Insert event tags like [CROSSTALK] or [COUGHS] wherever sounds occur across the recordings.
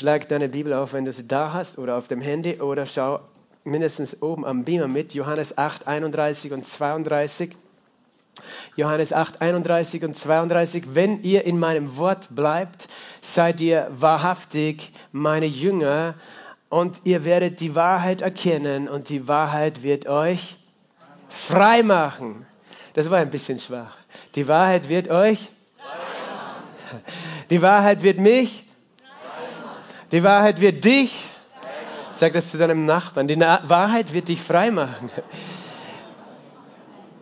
schlag deine Bibel auf, wenn du sie da hast oder auf dem Handy oder schau mindestens oben am Beamer mit, Johannes 8, 31 und 32. Johannes 8, 31 und 32. Wenn ihr in meinem Wort bleibt, seid ihr wahrhaftig meine Jünger und ihr werdet die Wahrheit erkennen und die Wahrheit wird euch frei machen. Das war ein bisschen schwach. Die Wahrheit wird euch die Wahrheit wird mich die Wahrheit wird dich Sag das zu deinem Nachbarn. Die Wahrheit wird dich frei machen.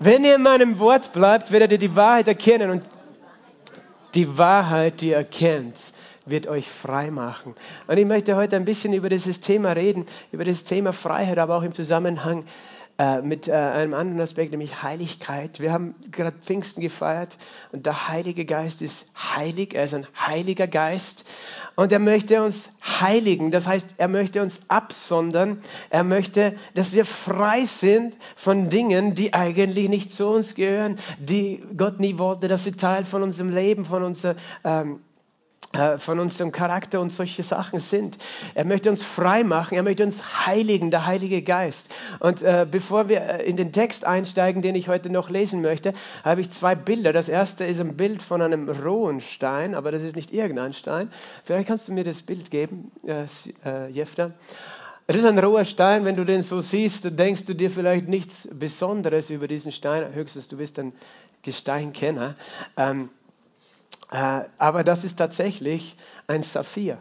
Wenn ihr in meinem Wort bleibt, werdet ihr die Wahrheit erkennen und die Wahrheit, die ihr erkennt, wird euch frei machen. Und ich möchte heute ein bisschen über dieses Thema reden, über das Thema Freiheit, aber auch im Zusammenhang äh, mit äh, einem anderen Aspekt, nämlich Heiligkeit. Wir haben gerade Pfingsten gefeiert und der Heilige Geist ist heilig, er ist ein heiliger Geist und er möchte uns heiligen, das heißt, er möchte uns absondern, er möchte, dass wir frei sind von Dingen, die eigentlich nicht zu uns gehören, die Gott nie wollte, dass sie Teil von unserem Leben, von unserer ähm, äh, von unserem Charakter und solche Sachen sind. Er möchte uns frei machen, er möchte uns heiligen, der Heilige Geist. Und äh, bevor wir äh, in den Text einsteigen, den ich heute noch lesen möchte, habe ich zwei Bilder. Das erste ist ein Bild von einem rohen Stein, aber das ist nicht irgendein Stein. Vielleicht kannst du mir das Bild geben, äh, äh Jefta. Es ist ein roher Stein, wenn du den so siehst, denkst du dir vielleicht nichts Besonderes über diesen Stein, höchstens du bist ein Gesteinkenner. Ähm, äh, aber das ist tatsächlich ein Saphir.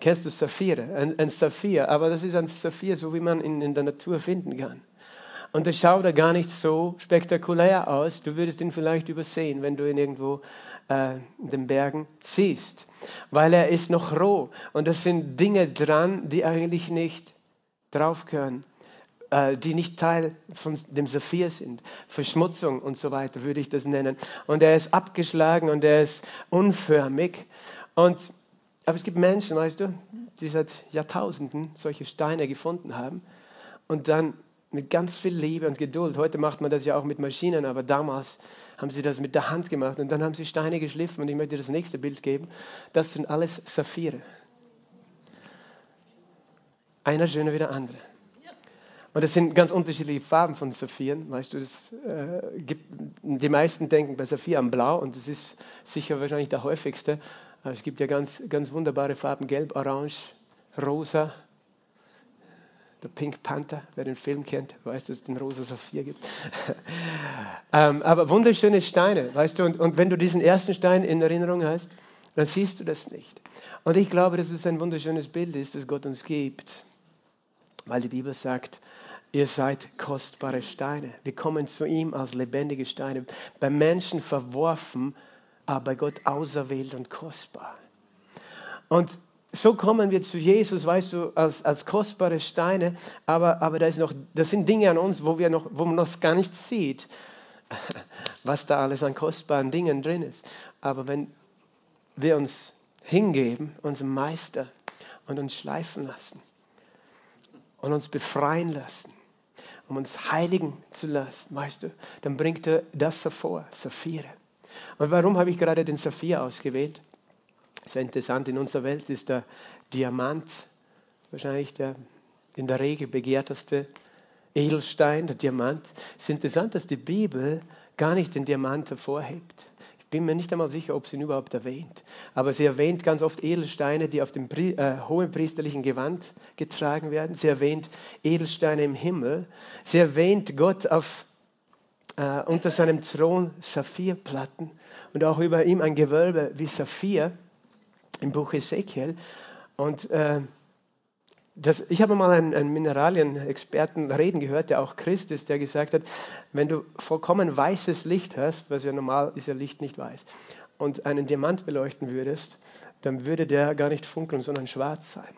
Kennst du Saphire? Ein, ein Saphir, aber das ist ein Saphir, so wie man ihn in der Natur finden kann. Und der schaut da gar nicht so spektakulär aus. Du würdest ihn vielleicht übersehen, wenn du ihn irgendwo äh, in den Bergen siehst. Weil er ist noch roh. Und das sind Dinge dran, die eigentlich nicht drauf können. Äh, die nicht Teil von dem Saphir sind. Verschmutzung und so weiter würde ich das nennen. Und er ist abgeschlagen und er ist unförmig. Und, aber es gibt Menschen, weißt du, die seit Jahrtausenden solche Steine gefunden haben und dann mit ganz viel Liebe und Geduld, heute macht man das ja auch mit Maschinen, aber damals haben sie das mit der Hand gemacht und dann haben sie Steine geschliffen und ich möchte das nächste Bild geben. Das sind alles Saphire. Einer schöner wie der andere. Und es sind ganz unterschiedliche Farben von Saphiren. Weißt du, das, äh, gibt, die meisten denken bei Saphir an Blau und das ist sicher wahrscheinlich der häufigste. Aber es gibt ja ganz, ganz wunderbare Farben: Gelb, Orange, Rosa. Der Pink Panther, wer den Film kennt, weiß, dass es den rosa Saphir gibt. [LAUGHS] ähm, aber wunderschöne Steine, weißt du, und, und wenn du diesen ersten Stein in Erinnerung hast, dann siehst du das nicht. Und ich glaube, dass es ein wunderschönes Bild ist, das Gott uns gibt, weil die Bibel sagt, Ihr seid kostbare Steine. Wir kommen zu ihm als lebendige Steine. Bei Menschen verworfen, aber Gott auserwählt und kostbar. Und so kommen wir zu Jesus, weißt du, als, als kostbare Steine, aber, aber da ist noch, das sind Dinge an uns, wo, wir noch, wo man noch gar nicht sieht, [LAUGHS] was da alles an kostbaren Dingen drin ist. Aber wenn wir uns hingeben, unserem Meister, und uns schleifen lassen und uns befreien lassen, um uns heiligen zu lassen, weißt du, dann bringt er das hervor, Saphire. Und warum habe ich gerade den Saphir ausgewählt? Sehr interessant, in unserer Welt ist der Diamant wahrscheinlich der in der Regel begehrteste Edelstein, der Diamant. Es ist interessant, dass die Bibel gar nicht den Diamant hervorhebt bin mir nicht einmal sicher, ob sie ihn überhaupt erwähnt. Aber sie erwähnt ganz oft Edelsteine, die auf dem äh, hohen priesterlichen Gewand getragen werden. Sie erwähnt Edelsteine im Himmel. Sie erwähnt Gott auf, äh, unter seinem Thron Saphirplatten und auch über ihm ein Gewölbe wie Saphir im Buch Ezekiel. Und äh, das, ich habe mal einen, einen Mineralienexperten reden gehört, der auch Christ ist, der gesagt hat, wenn du vollkommen weißes Licht hast, was ja normal ist ja Licht nicht weiß, und einen Diamant beleuchten würdest, dann würde der gar nicht funkeln, sondern schwarz sein.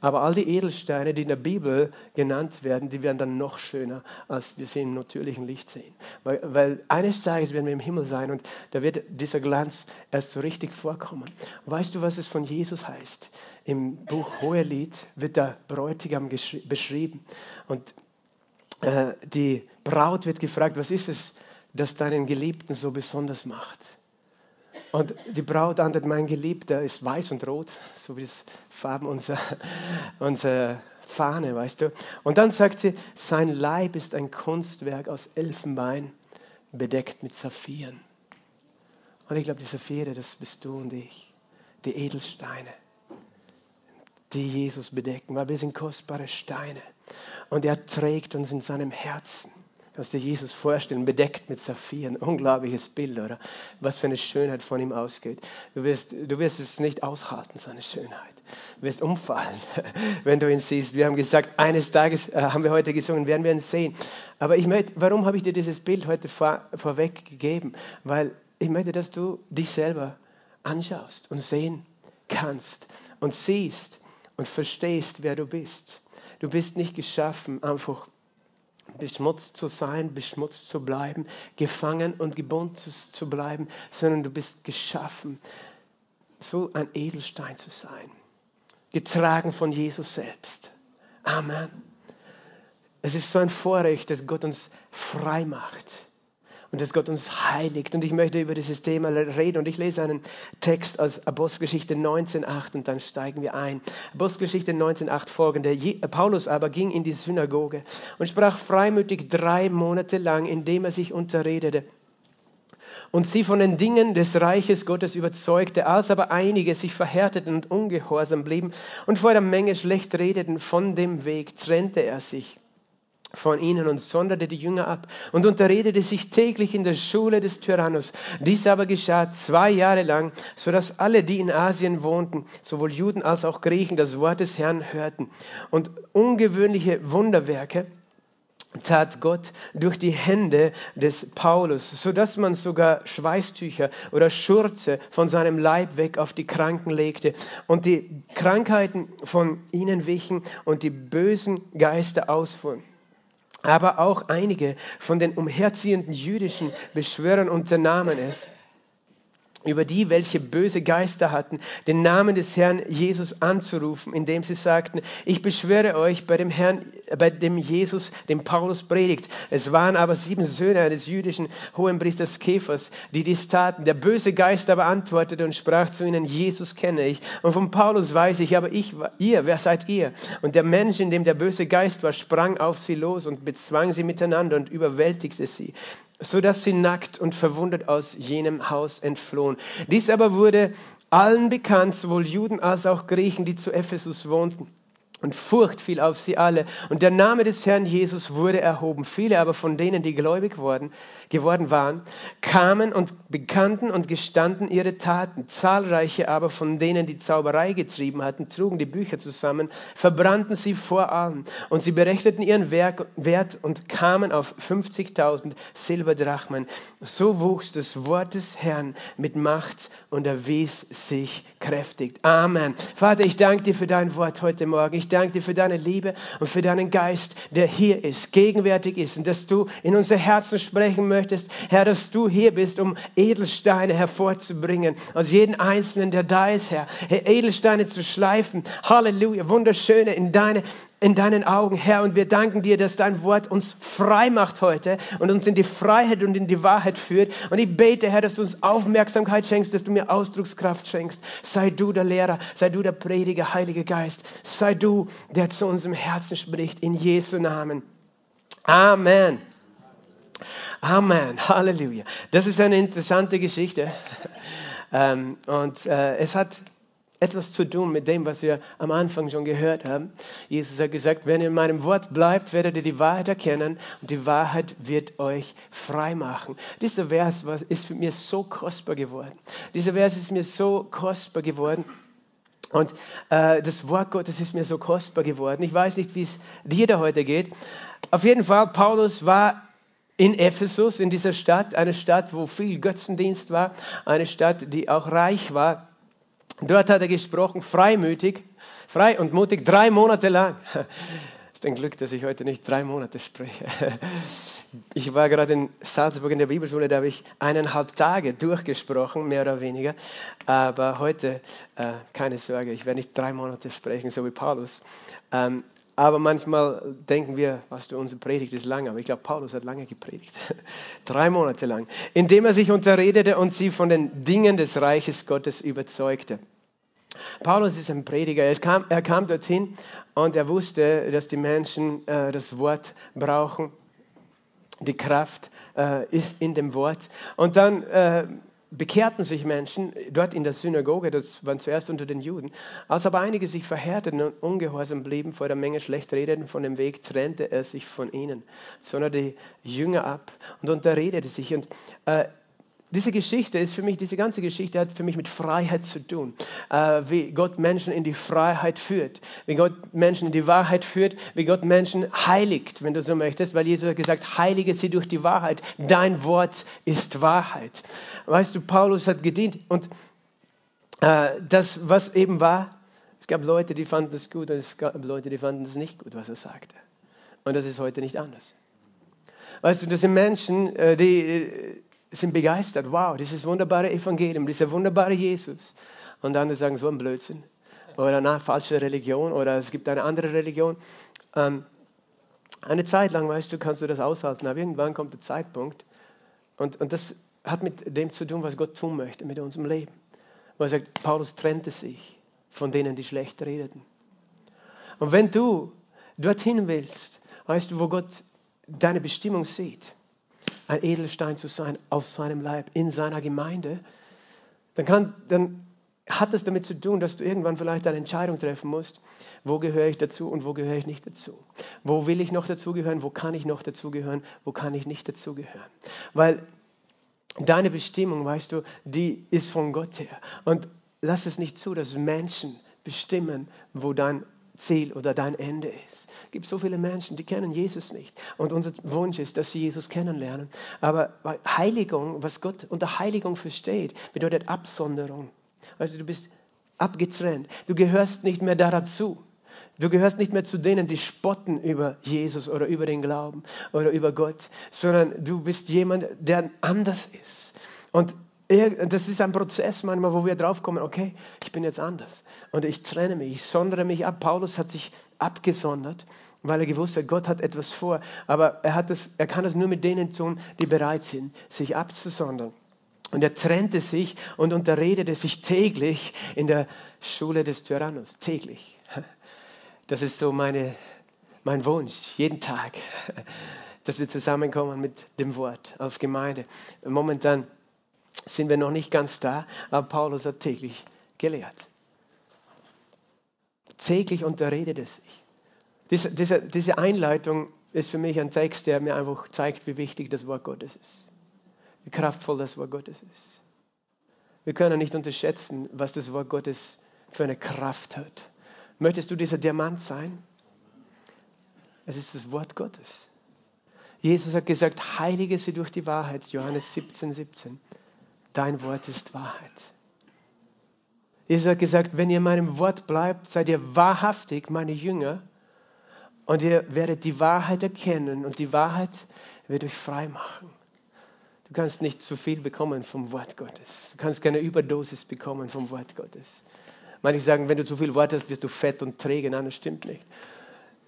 Aber all die Edelsteine, die in der Bibel genannt werden, die werden dann noch schöner, als wir sie im natürlichen Licht sehen. Weil, weil eines Tages werden wir im Himmel sein und da wird dieser Glanz erst so richtig vorkommen. weißt du, was es von Jesus heißt? Im Buch Hohelied wird der Bräutigam beschrieben und äh, die Braut wird gefragt, was ist es, das deinen Geliebten so besonders macht? Und die Braut antwortet, mein Geliebter ist weiß und rot, so wie das Farben unserer, [LAUGHS] unserer Fahne, weißt du. Und dann sagt sie, sein Leib ist ein Kunstwerk aus Elfenbein, bedeckt mit Saphiren. Und ich glaube, die Saphire, das bist du und ich, die Edelsteine, die Jesus bedecken, weil wir sind kostbare Steine. Und er trägt uns in seinem Herzen. Kannst dir Jesus vorstellen, bedeckt mit Saphiren. [LAUGHS] Unglaubliches Bild, oder? Was für eine Schönheit von ihm ausgeht. Du wirst, du wirst es nicht aushalten, seine Schönheit. Du wirst umfallen, [LAUGHS] wenn du ihn siehst. Wir haben gesagt, eines Tages äh, haben wir heute gesungen, werden wir ihn sehen. Aber ich möchte, warum habe ich dir dieses Bild heute vor, vorweg gegeben? Weil ich möchte, dass du dich selber anschaust und sehen kannst und siehst und verstehst, wer du bist. Du bist nicht geschaffen, einfach beschmutzt zu sein, beschmutzt zu bleiben, gefangen und gebunden zu bleiben, sondern du bist geschaffen, so ein Edelstein zu sein, getragen von Jesus selbst. Amen. Es ist so ein Vorrecht, dass Gott uns frei macht und dass Gott uns heiligt. Und ich möchte über dieses Thema reden. Und ich lese einen Text aus Apostelgeschichte 19.8 und dann steigen wir ein. Apostelgeschichte 19.8 folgende. Paulus aber ging in die Synagoge und sprach freimütig drei Monate lang, indem er sich unterredete und sie von den Dingen des Reiches Gottes überzeugte, als aber einige sich verhärteten und ungehorsam blieben und vor der Menge schlecht redeten von dem Weg, trennte er sich von ihnen und sonderte die Jünger ab und unterredete sich täglich in der Schule des Tyrannus. Dies aber geschah zwei Jahre lang, so dass alle, die in Asien wohnten, sowohl Juden als auch Griechen, das Wort des Herrn hörten. Und ungewöhnliche Wunderwerke tat Gott durch die Hände des Paulus, so dass man sogar Schweißtücher oder Schurze von seinem Leib weg auf die Kranken legte und die Krankheiten von ihnen wichen und die bösen Geister ausfuhren. Aber auch einige von den umherziehenden jüdischen Beschwörern unternahmen es über die, welche böse Geister hatten, den Namen des Herrn Jesus anzurufen, indem sie sagten, ich beschwöre euch bei dem Herrn, bei dem Jesus, dem Paulus predigt. Es waren aber sieben Söhne eines jüdischen Hohenpriesters Käfers, die dies taten. Der böse Geist aber antwortete und sprach zu ihnen, Jesus kenne ich und von Paulus weiß ich, aber ich, ihr, wer seid ihr? Und der Mensch, in dem der böse Geist war, sprang auf sie los und bezwang sie miteinander und überwältigte sie so dass sie nackt und verwundet aus jenem Haus entflohen. Dies aber wurde allen bekannt, sowohl Juden als auch Griechen, die zu Ephesus wohnten. Und Furcht fiel auf sie alle. Und der Name des Herrn Jesus wurde erhoben. Viele aber von denen, die gläubig worden, geworden waren, kamen und bekannten und gestanden ihre Taten. Zahlreiche aber von denen, die Zauberei getrieben hatten, trugen die Bücher zusammen, verbrannten sie vor allen. Und sie berechneten ihren Werk, Wert und kamen auf 50.000 Silberdrachmen. So wuchs das Wort des Herrn mit Macht und erwies sich kräftig. Amen. Vater, ich danke dir für dein Wort heute Morgen. Ich danke dir für deine Liebe und für deinen Geist, der hier ist, gegenwärtig ist und dass du in unser Herzen sprechen möchtest. Herr, dass du hier bist, um Edelsteine hervorzubringen aus jedem Einzelnen, der da ist. Herr Edelsteine zu schleifen. Halleluja. Wunderschöne in deine in deinen Augen, Herr. Und wir danken dir, dass dein Wort uns frei macht heute und uns in die Freiheit und in die Wahrheit führt. Und ich bete, Herr, dass du uns Aufmerksamkeit schenkst, dass du mir Ausdruckskraft schenkst. Sei du der Lehrer, sei du der Prediger, Heilige Geist. Sei du, der zu unserem Herzen spricht, in Jesu Namen. Amen. Amen. Halleluja. Das ist eine interessante Geschichte. [LAUGHS] Ähm, und äh, es hat etwas zu tun mit dem, was wir am Anfang schon gehört haben. Jesus hat gesagt, wenn ihr in meinem Wort bleibt, werdet ihr die Wahrheit erkennen und die Wahrheit wird euch frei machen. Dieser Vers ist für mich so kostbar geworden. Dieser Vers ist mir so kostbar geworden. Und äh, das Wort Gottes ist mir so kostbar geworden. Ich weiß nicht, wie es dir da heute geht. Auf jeden Fall, Paulus war in Ephesus, in dieser Stadt, eine Stadt, wo viel Götzendienst war, eine Stadt, die auch reich war. Dort hat er gesprochen, freimütig, frei und mutig, drei Monate lang. Es [LAUGHS] ist ein Glück, dass ich heute nicht drei Monate spreche. [LAUGHS] Ich war gerade in Salzburg in der Bibelschule, da habe ich eineinhalb Tage durchgesprochen, mehr oder weniger. Aber heute, äh, keine Sorge, ich werde nicht drei Monate sprechen, so wie Paulus. Ähm, aber manchmal denken wir, was du, unsere Predigt ist lang, aber ich glaube, Paulus hat lange gepredigt. [LAUGHS] Drei Monate lang. Indem er sich unterredete und sie von den Dingen des Reiches Gottes überzeugte. Paulus ist ein Prediger. Er kam, er kam dorthin und er wusste, dass die Menschen äh, das Wort brauchen. Die Kraft äh, ist in dem Wort. Und dann äh, bekehrten sich Menschen dort in der Synagoge, das waren zuerst unter den Juden. Als aber einige sich verhärteten und ungehorsam blieben, vor der Menge schlecht redeten von dem Weg, trennte er sich von ihnen, sondern die Jünger ab und unterredete sich. Und äh, diese Geschichte ist für mich, diese ganze Geschichte hat für mich mit Freiheit zu tun. Äh, wie Gott Menschen in die Freiheit führt, wie Gott Menschen in die Wahrheit führt, wie Gott Menschen heiligt, wenn du so möchtest, weil Jesus hat gesagt, heilige sie durch die Wahrheit. Dein Wort ist Wahrheit. Weißt du, Paulus hat gedient und äh, das, was eben war, es gab Leute, die fanden es gut und es gab Leute, die fanden es nicht gut, was er sagte. Und das ist heute nicht anders. Weißt du, das sind Menschen, äh, die sind begeistert. Wow, dieses wunderbare Evangelium, dieser wunderbare Jesus. Und andere sagen, so ein Blödsinn. Oder eine falsche Religion oder es gibt eine andere Religion. Ähm, eine Zeit lang, weißt du, kannst du das aushalten, aber irgendwann kommt der Zeitpunkt und, und das hat mit dem zu tun, was Gott tun möchte mit unserem Leben. Wo er sagt, Paulus trennte sich von denen, die schlecht redeten. Und wenn du dorthin willst, weißt du, wo Gott deine Bestimmung sieht, ein Edelstein zu sein auf seinem Leib, in seiner Gemeinde, dann, kann, dann hat es damit zu tun, dass du irgendwann vielleicht eine Entscheidung treffen musst, wo gehöre ich dazu und wo gehöre ich nicht dazu. Wo will ich noch dazugehören, wo kann ich noch dazugehören, wo kann ich nicht dazugehören. Weil deine Bestimmung, weißt du, die ist von Gott her. Und lass es nicht zu, dass Menschen bestimmen, wo dein Ziel oder dein Ende ist. Es gibt so viele Menschen, die kennen Jesus nicht. Und unser Wunsch ist, dass sie Jesus kennenlernen. Aber Heiligung, was Gott unter Heiligung versteht, bedeutet Absonderung. Also du bist abgetrennt. Du gehörst nicht mehr dazu. Du gehörst nicht mehr zu denen, die spotten über Jesus oder über den Glauben oder über Gott, sondern du bist jemand, der anders ist. Und das ist ein Prozess manchmal, wo wir draufkommen, okay, ich bin jetzt anders und ich trenne mich, ich sondere mich ab. Paulus hat sich abgesondert, weil er gewusst hat, Gott hat etwas vor, aber er, hat das, er kann das nur mit denen tun, die bereit sind, sich abzusondern. Und er trennte sich und unterredete sich täglich in der Schule des Tyrannus, täglich. Das ist so meine, mein Wunsch, jeden Tag, [LAUGHS] dass wir zusammenkommen mit dem Wort als Gemeinde. Momentan sind wir noch nicht ganz da, aber Paulus hat täglich gelehrt. Täglich unterredet es sich. Diese, diese, diese Einleitung ist für mich ein Text, der mir einfach zeigt, wie wichtig das Wort Gottes ist. Wie kraftvoll das Wort Gottes ist. Wir können nicht unterschätzen, was das Wort Gottes für eine Kraft hat. Möchtest du dieser Diamant sein? Es ist das Wort Gottes. Jesus hat gesagt, heilige sie durch die Wahrheit, Johannes 17, 17 dein Wort ist Wahrheit. Jesus hat gesagt, wenn ihr meinem Wort bleibt, seid ihr wahrhaftig meine Jünger und ihr werdet die Wahrheit erkennen und die Wahrheit wird euch frei machen. Du kannst nicht zu viel bekommen vom Wort Gottes. Du kannst keine Überdosis bekommen vom Wort Gottes. Manche sagen, wenn du zu viel Wort hast, wirst du fett und träge. Nein, das stimmt nicht.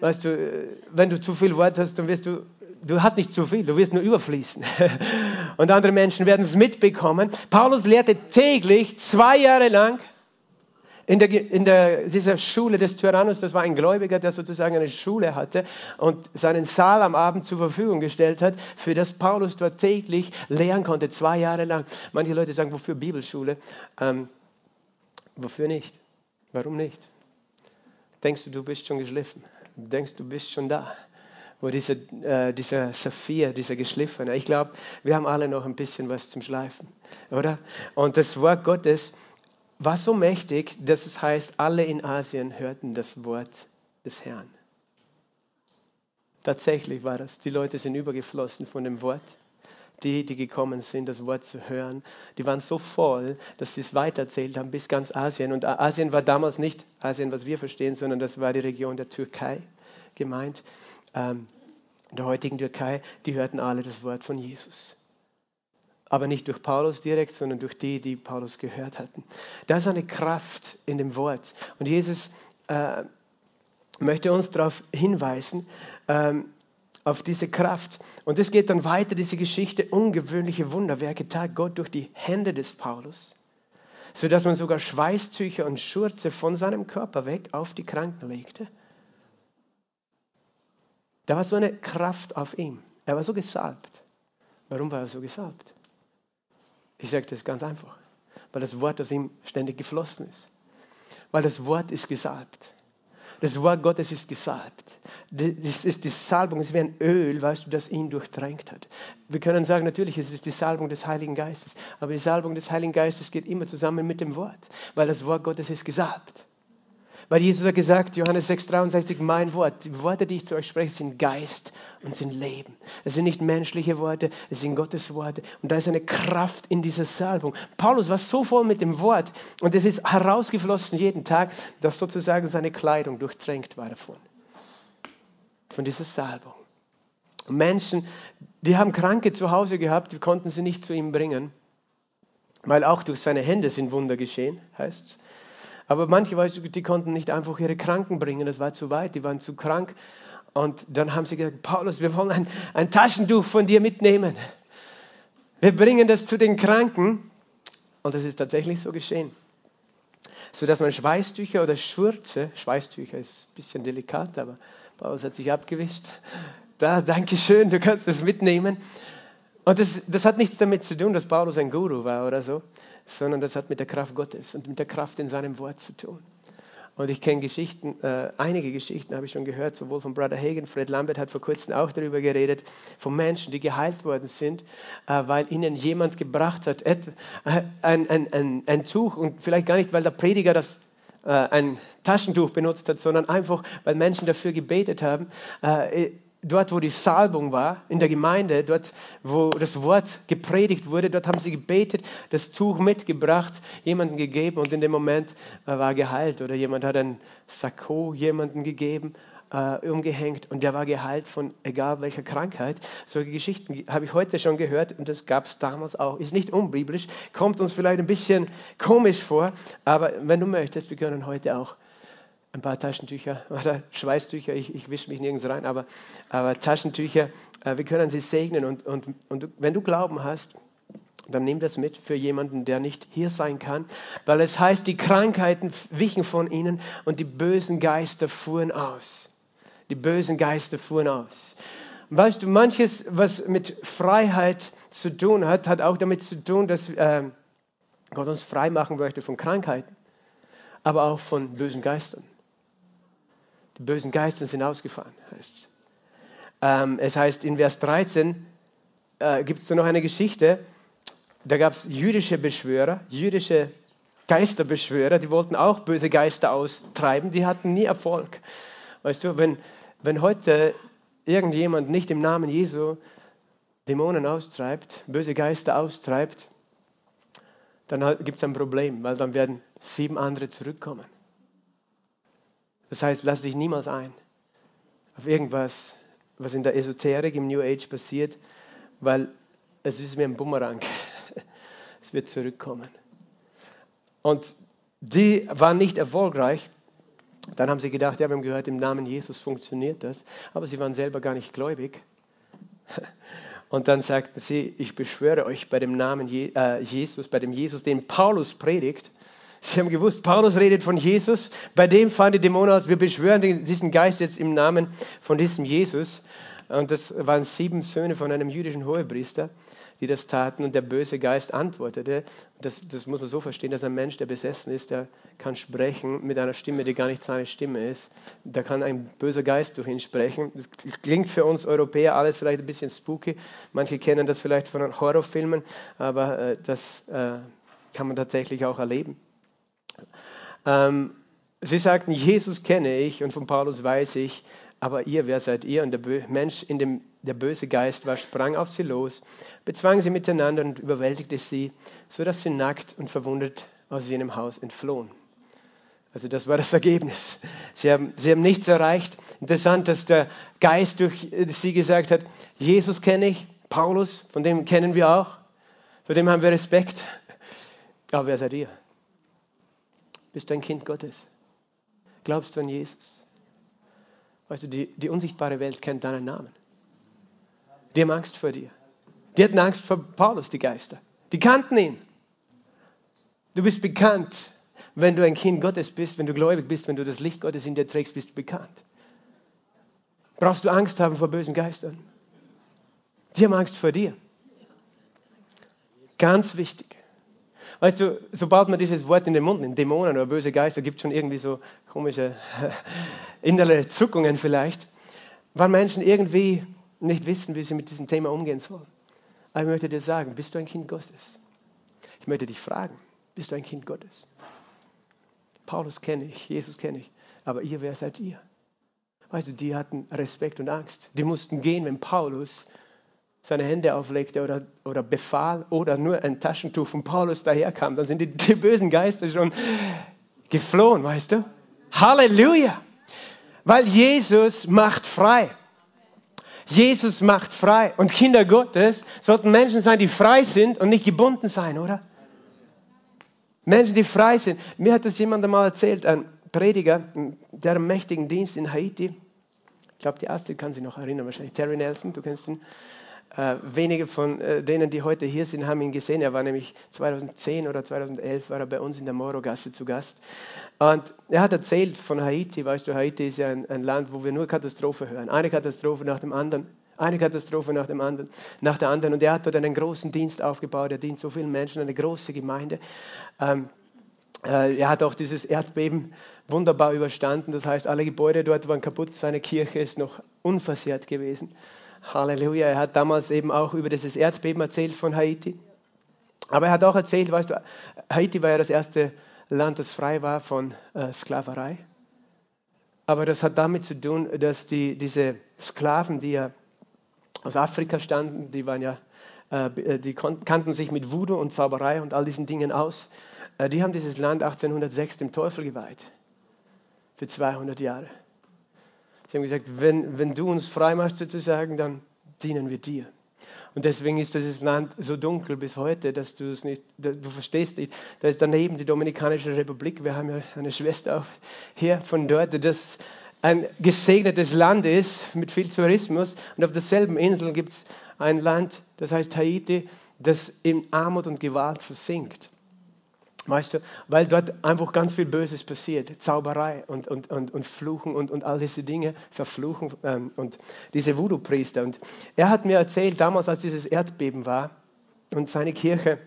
Weißt du, wenn du zu viel Wort hast, dann wirst du du hast nicht zu viel, du wirst nur überfließen. [LAUGHS] Und andere Menschen werden es mitbekommen. Paulus lehrte täglich zwei Jahre lang in, der, in der, dieser Schule des Tyrannus, das war ein Gläubiger, der sozusagen eine Schule hatte und seinen Saal am Abend zur Verfügung gestellt hat, für das Paulus dort täglich lehren konnte, zwei Jahre lang. Manche Leute sagen, wofür Bibelschule? Ähm, wofür nicht? Warum nicht? Denkst du, du bist schon geschliffen? Denkst du, bist schon da? Wo dieser, äh, dieser Saphir, dieser geschliffene, ich glaube, wir haben alle noch ein bisschen was zum Schleifen, oder? Und das Wort Gottes war so mächtig, dass es heißt, alle in Asien hörten das Wort des Herrn. Tatsächlich war das. Die Leute sind übergeflossen von dem Wort. Die, die gekommen sind, das Wort zu hören, die waren so voll, dass sie es weitererzählt haben bis ganz Asien. Und Asien war damals nicht Asien, was wir verstehen, sondern das war die Region der Türkei gemeint ähm, in der heutigen Türkei, die hörten alle das Wort von Jesus. Aber nicht durch Paulus direkt, sondern durch die, die Paulus gehört hatten. Da ist eine Kraft in dem Wort. Und Jesus äh, möchte uns darauf hinweisen, ähm, auf diese Kraft. Und es geht dann weiter, diese Geschichte, ungewöhnliche Wunderwerke tat Gott durch die Hände des Paulus, sodass man sogar Schweißtücher und Schurze von seinem Körper weg auf die Kranken legte. Da war so eine Kraft auf ihm. Er war so gesalbt. Warum war er so gesalbt? Ich sage das ganz einfach, weil das Wort aus ihm ständig geflossen ist. Weil das Wort ist gesalbt. Das Wort Gottes ist gesalbt. Das ist die Salbung, es ist wie ein Öl, weißt du, das ihn durchtränkt hat. Wir können sagen, natürlich, es ist die Salbung des Heiligen Geistes, aber die Salbung des Heiligen Geistes geht immer zusammen mit dem Wort, weil das Wort Gottes ist gesalbt. Weil Jesus hat gesagt, Johannes 6,63, mein Wort, die Worte, die ich zu euch spreche, sind Geist und sind Leben. Es sind nicht menschliche Worte, es sind Gottes Worte. Und da ist eine Kraft in dieser Salbung. Paulus war so voll mit dem Wort und es ist herausgeflossen jeden Tag, dass sozusagen seine Kleidung durchtränkt war davon. Von dieser Salbung. Menschen, die haben Kranke zu Hause gehabt, die konnten sie nicht zu ihm bringen, weil auch durch seine Hände sind Wunder geschehen, heißt es. Aber manche, weißt du, die konnten nicht einfach ihre Kranken bringen, das war zu weit, die waren zu krank. Und dann haben sie gesagt, Paulus, wir wollen ein, ein Taschentuch von dir mitnehmen. Wir bringen das zu den Kranken. Und das ist tatsächlich so geschehen. So dass man Schweißtücher oder Schürze, Schweißtücher ist ein bisschen delikat, aber Paulus hat sich abgewischt. Da, danke schön, du kannst es mitnehmen. Und das, das hat nichts damit zu tun, dass Paulus ein Guru war oder so, sondern das hat mit der Kraft Gottes und mit der Kraft in seinem Wort zu tun. Und ich kenne Geschichten, äh, einige Geschichten habe ich schon gehört, sowohl von Brother Hagen, Fred Lambert hat vor kurzem auch darüber geredet, von Menschen, die geheilt worden sind, äh, weil ihnen jemand gebracht hat, et, äh, ein, ein, ein, ein Tuch und vielleicht gar nicht, weil der Prediger das äh, ein Taschentuch benutzt hat, sondern einfach, weil Menschen dafür gebetet haben. Dort, wo die Salbung war, in der Gemeinde, dort, wo das Wort gepredigt wurde, dort haben sie gebetet, das Tuch mitgebracht, jemanden gegeben und in dem Moment äh, war geheilt oder jemand hat ein Sakko jemanden gegeben, äh, umgehängt und der war geheilt von egal welcher Krankheit. Solche Geschichten habe ich heute schon gehört und das gab es damals auch. Ist nicht unbiblisch, kommt uns vielleicht ein bisschen komisch vor, aber wenn du möchtest, wir können heute auch ein paar Taschentücher [LAUGHS] oder Schweißtücher, ich, ich wische mich nirgends rein, aber, aber Taschentücher, äh, wir können sie segnen und, und, und wenn du Glauben hast, dann nimm das mit für jemanden, der nicht hier sein kann, weil es heißt, die Krankheiten wichen von ihnen und die bösen Geister fuhren aus. Die bösen Geister fuhren aus. Weißt du, manches, was mit Freiheit zu tun hat, hat auch damit zu tun, dass äh, Gott uns frei machen möchte von Krankheiten, aber auch von bösen Geistern. Die bösen Geister sind ausgefahren, heißt es. Ähm, es heißt in Vers 13, äh, gibt es da noch eine Geschichte, da gab es jüdische Beschwörer, jüdische Geisterbeschwörer, die wollten auch böse Geister austreiben, die hatten nie Erfolg. Weißt du, wenn, wenn heute irgendjemand nicht im Namen Jesu Dämonen austreibt, böse Geister austreibt, dann gibt es ein Problem, weil dann werden sieben andere zurückkommen. Das heißt, lass dich niemals ein auf irgendwas, was in der Esoterik, im New Age passiert, weil es ist wie ein Bumerang. [LAUGHS] Es wird zurückkommen. Und die waren nicht erfolgreich. Dann haben sie gedacht, ja, wir haben gehört, im Namen Jesus funktioniert das. Aber sie waren selber gar nicht gläubig. [LAUGHS] Und dann sagten sie, ich beschwöre euch bei dem Namen äh, Jesus, bei dem Jesus, den Paulus predigt, Sie haben gewusst, Paulus redet von Jesus, bei dem fahren die Dämonen aus. Wir beschwören diesen Geist jetzt im Namen von diesem Jesus. Und das waren sieben Söhne von einem jüdischen Hohepriester, die das taten. Und der böse Geist antwortete. Das, das muss man so verstehen, dass ein Mensch, der besessen ist, der kann sprechen mit einer Stimme, die gar nicht seine Stimme ist. Da kann ein böser Geist durch ihn sprechen. Das klingt für uns Europäer alles vielleicht ein bisschen spooky. Manche kennen das vielleicht von Horrorfilmen, aber äh, das äh, kann man tatsächlich auch erleben. Ähm, sie sagten, Jesus kenne ich und von Paulus weiß ich, aber ihr, wer seid ihr? Und der Bö Mensch, in dem der böse Geist war, sprang auf sie los, bezwang sie miteinander und überwältigte sie, sodass sie nackt und verwundet aus jenem Haus entflohen. Also das war das Ergebnis. Sie haben, sie haben nichts erreicht. Interessant, dass der Geist durch sie gesagt hat, Jesus kenne ich, Paulus, von dem kennen wir auch, von dem haben wir Respekt. Aber wer seid ihr? Bist du ein Kind Gottes? Glaubst du an Jesus? Weißt du, die, die unsichtbare Welt kennt deinen Namen. Die haben Angst vor dir. Die hatten Angst vor Paulus, die Geister. Die kannten ihn. Du bist bekannt, wenn du ein Kind Gottes bist, wenn du gläubig bist, wenn du das Licht Gottes in dir trägst, bist du bekannt. Brauchst du Angst haben vor bösen Geistern? Die haben Angst vor dir. Ganz wichtig. Weißt du, sobald man dieses Wort in den Mund nimmt, Dämonen oder böse Geister, gibt es schon irgendwie so komische [LAUGHS] innere Zuckungen vielleicht, weil Menschen irgendwie nicht wissen, wie sie mit diesem Thema umgehen sollen. Aber ich möchte dir sagen, bist du ein Kind Gottes? Ich möchte dich fragen, bist du ein Kind Gottes? Paulus kenne ich, Jesus kenne ich, aber ihr, wer seid ihr? Weißt du, die hatten Respekt und Angst. Die mussten gehen, wenn Paulus seine Hände auflegte oder, oder befahl oder nur ein Taschentuch von Paulus daherkam, dann sind die, die bösen Geister schon geflohen, weißt du? Halleluja! Weil Jesus macht frei. Jesus macht frei. Und Kinder Gottes sollten Menschen sein, die frei sind und nicht gebunden sein, oder? Menschen, die frei sind. Mir hat das jemand einmal erzählt, ein Prediger, der mächtigen Dienst in Haiti. Ich glaube, die Astrid kann sich noch erinnern, wahrscheinlich. Terry Nelson, du kennst ihn. Äh, wenige von äh, denen, die heute hier sind, haben ihn gesehen. Er war nämlich 2010 oder 2011 war er bei uns in der Moro-Gasse zu Gast. Und er hat erzählt von Haiti. Weißt du, Haiti ist ja ein, ein Land, wo wir nur Katastrophe hören. Eine Katastrophe nach dem anderen. Eine Katastrophe nach, dem anderen, nach der anderen. Und er hat dort einen großen Dienst aufgebaut. Er dient so vielen Menschen, eine große Gemeinde. Ähm, äh, er hat auch dieses Erdbeben wunderbar überstanden. Das heißt, alle Gebäude dort waren kaputt. Seine Kirche ist noch unversehrt gewesen. Halleluja. Er hat damals eben auch über dieses Erdbeben erzählt von Haiti. Aber er hat auch erzählt, weißt du, Haiti war ja das erste Land, das frei war von äh, Sklaverei. Aber das hat damit zu tun, dass die, diese Sklaven, die ja aus Afrika standen, die waren ja, äh, die kannten sich mit Voodoo und Zauberei und all diesen Dingen aus. Äh, die haben dieses Land 1806 dem Teufel geweiht. Für 200 Jahre. Sie haben gesagt, wenn, wenn du uns frei machst sozusagen, dann dienen wir dir. Und deswegen ist dieses Land so dunkel bis heute, dass du es nicht, du verstehst nicht. Da ist daneben die Dominikanische Republik. Wir haben ja eine Schwester auch hier von dort, das ein gesegnetes Land ist mit viel Tourismus. Und auf derselben Insel gibt es ein Land, das heißt Haiti, das in Armut und Gewalt versinkt. Weißt du, weil dort einfach ganz viel Böses passiert. Zauberei und, und, und, und Fluchen und, und all diese Dinge, Verfluchen ähm, und diese Voodoo-Priester. Und er hat mir erzählt, damals als dieses Erdbeben war und seine Kirche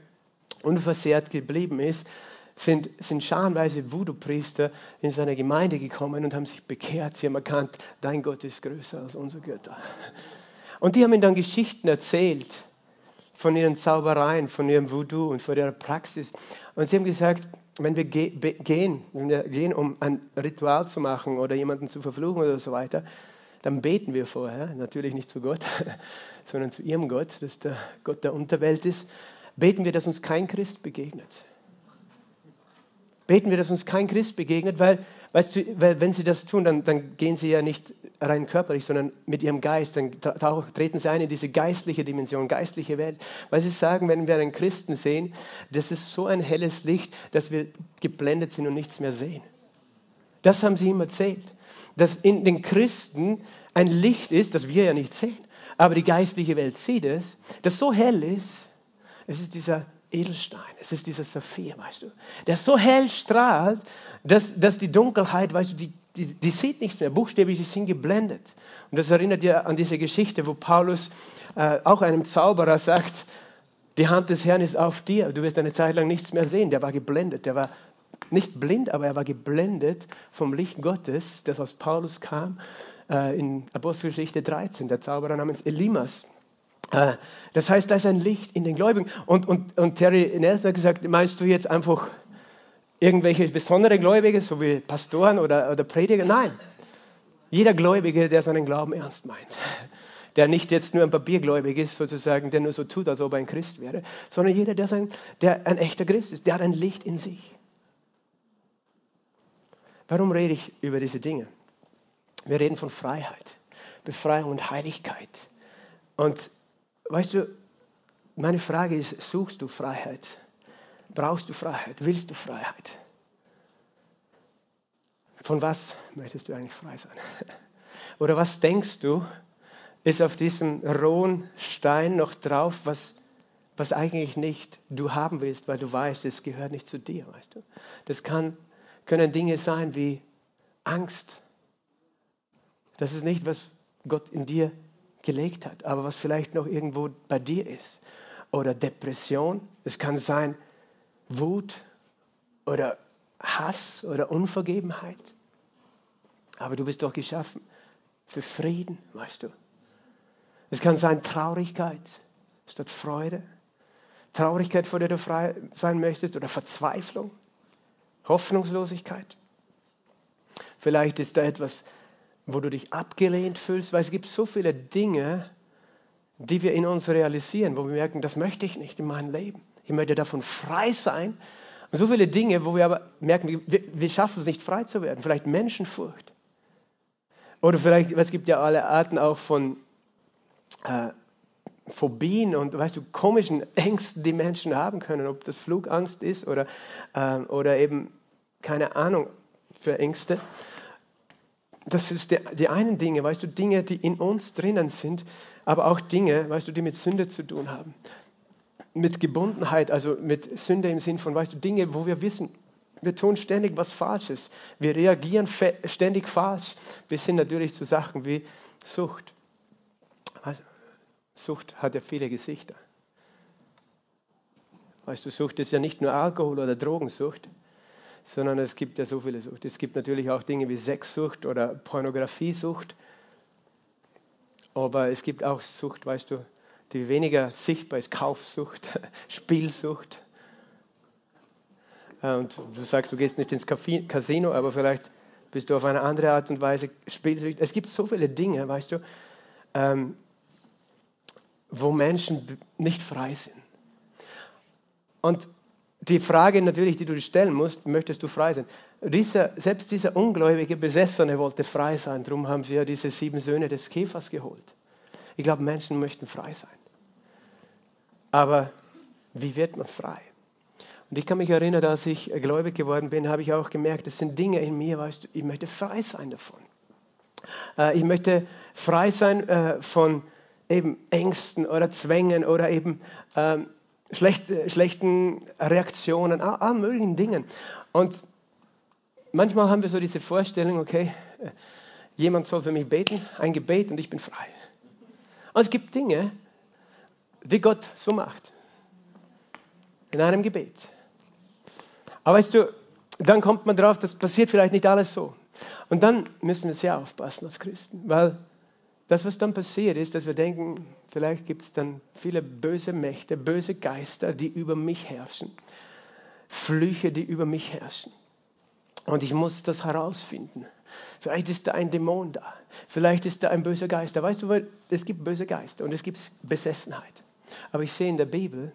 unversehrt geblieben ist, sind, sind scharenweise Voodoo-Priester in seine Gemeinde gekommen und haben sich bekehrt. Sie haben erkannt, dein Gott ist größer als unser Götter. Und die haben ihm dann Geschichten erzählt von ihren Zaubereien, von ihrem Voodoo und von ihrer Praxis. Und sie haben gesagt, wenn wir gehen, wenn wir gehen, um ein Ritual zu machen oder jemanden zu verfluchen oder so weiter, dann beten wir vorher, natürlich nicht zu Gott, [LAUGHS] sondern zu ihrem Gott, das der Gott der Unterwelt ist. Beten wir, dass uns kein Christ begegnet. Beten wir, dass uns kein Christ begegnet, weil Weißt du, wenn sie das tun, dann, dann gehen sie ja nicht rein körperlich, sondern mit ihrem Geist. Dann treten sie ein in diese geistliche Dimension, geistliche Welt. Weil sie sagen, wenn wir einen Christen sehen, das ist so ein helles Licht, dass wir geblendet sind und nichts mehr sehen. Das haben sie ihm erzählt. Dass in den Christen ein Licht ist, das wir ja nicht sehen, aber die geistliche Welt sieht es, das so hell ist. Es ist dieser Edelstein, es ist dieser Saphir, weißt du, der so hell strahlt, dass, dass die Dunkelheit, weißt du, die, die, die sieht nichts mehr, buchstäblich, sie sind geblendet. Und das erinnert dir an diese Geschichte, wo Paulus äh, auch einem Zauberer sagt, die Hand des Herrn ist auf dir, du wirst eine Zeit lang nichts mehr sehen. Der war geblendet, der war nicht blind, aber er war geblendet vom Licht Gottes, das aus Paulus kam, äh, in Apostelgeschichte 13, der Zauberer namens Elimas. Äh, das heißt, da ist ein Licht in den Gläubigen. Und, und, und Terry Nelson hat gesagt, meinst du jetzt einfach irgendwelche besondere Gläubige, so wie Pastoren oder, oder Prediger? Nein. Jeder Gläubige, der seinen Glauben ernst meint. Der nicht jetzt nur ein Papiergläubig ist, sozusagen, der nur so tut, als ob er ein Christ wäre, sondern jeder, der, sein, der ein echter Christ ist, der hat ein Licht in sich. Warum rede ich über diese Dinge? Wir reden von Freiheit, Befreiung und Heiligkeit. Und Weißt du, meine Frage ist, suchst du Freiheit? Brauchst du Freiheit? Willst du Freiheit? Von was möchtest du eigentlich frei sein? [LAUGHS] Oder was denkst du, ist auf diesem rohen Stein noch drauf, was, was eigentlich nicht du haben willst, weil du weißt, es gehört nicht zu dir, weißt du? Das kann, können Dinge sein wie Angst. Das ist nicht, was Gott in dir gelegt hat, aber was vielleicht noch irgendwo bei dir ist. Oder Depression. Es kann sein Wut oder Hass oder Unvergebenheit. Aber du bist doch geschaffen für Frieden, weißt du. Es kann sein Traurigkeit statt Freude. Traurigkeit, vor der du frei sein möchtest, oder Verzweiflung, Hoffnungslosigkeit. Vielleicht ist da etwas, wo du dich abgelehnt fühlst, weil es gibt so viele Dinge, die wir in uns realisieren, wo wir merken, das möchte ich nicht in meinem Leben. Ich möchte davon frei sein. Und so viele Dinge, wo wir aber merken, wir, wir schaffen es nicht frei zu werden. Vielleicht Menschenfurcht. Oder vielleicht, es gibt ja alle Arten auch von äh, Phobien und weißt du, komischen Ängsten, die Menschen haben können, ob das Flugangst ist oder, äh, oder eben keine Ahnung für Ängste. Das ist die, die einen Dinge, weißt du, Dinge, die in uns drinnen sind, aber auch Dinge, weißt du, die mit Sünde zu tun haben. Mit Gebundenheit, also mit Sünde im Sinn von, weißt du, Dinge, wo wir wissen, wir tun ständig was Falsches. Wir reagieren ständig falsch, bis hin natürlich zu Sachen wie Sucht. Sucht hat ja viele Gesichter. Weißt du, Sucht ist ja nicht nur Alkohol oder Drogensucht, sondern es gibt ja so viele Sucht. Es gibt natürlich auch Dinge wie Sexsucht oder Pornografiesucht. Aber es gibt auch Sucht, weißt du, die weniger sichtbar ist. Kaufsucht, [LAUGHS] Spielsucht. Äh, und du sagst, du gehst nicht ins Casino, aber vielleicht bist du auf eine andere Art und Weise spielsüchtig. Es gibt so viele Dinge, weißt du, ähm, wo Menschen nicht frei sind. Und die Frage natürlich, die du dir stellen musst, möchtest du frei sein? Dieser, selbst dieser ungläubige Besessene wollte frei sein, darum haben sie ja diese sieben Söhne des Käfers geholt. Ich glaube, Menschen möchten frei sein. Aber wie wird man frei? Und ich kann mich erinnern, als ich gläubig geworden bin, habe ich auch gemerkt, es sind Dinge in mir, weißt du, ich möchte frei sein davon. Äh, ich möchte frei sein äh, von eben Ängsten oder Zwängen oder eben ähm, schlechte, schlechten Reaktionen, all möglichen Dingen. Und manchmal haben wir so diese Vorstellung, okay, jemand soll für mich beten, ein Gebet und ich bin frei. Und es gibt Dinge, die Gott so macht. In einem Gebet. Aber weißt du, dann kommt man drauf, das passiert vielleicht nicht alles so. Und dann müssen wir sehr aufpassen als Christen, weil das, was dann passiert, ist, dass wir denken, vielleicht gibt es dann viele böse Mächte, böse Geister, die über mich herrschen. Flüche, die über mich herrschen. Und ich muss das herausfinden. Vielleicht ist da ein Dämon da. Vielleicht ist da ein böser Geist da. Weißt du, weil es gibt böse Geister und es gibt Besessenheit. Aber ich sehe in der Bibel,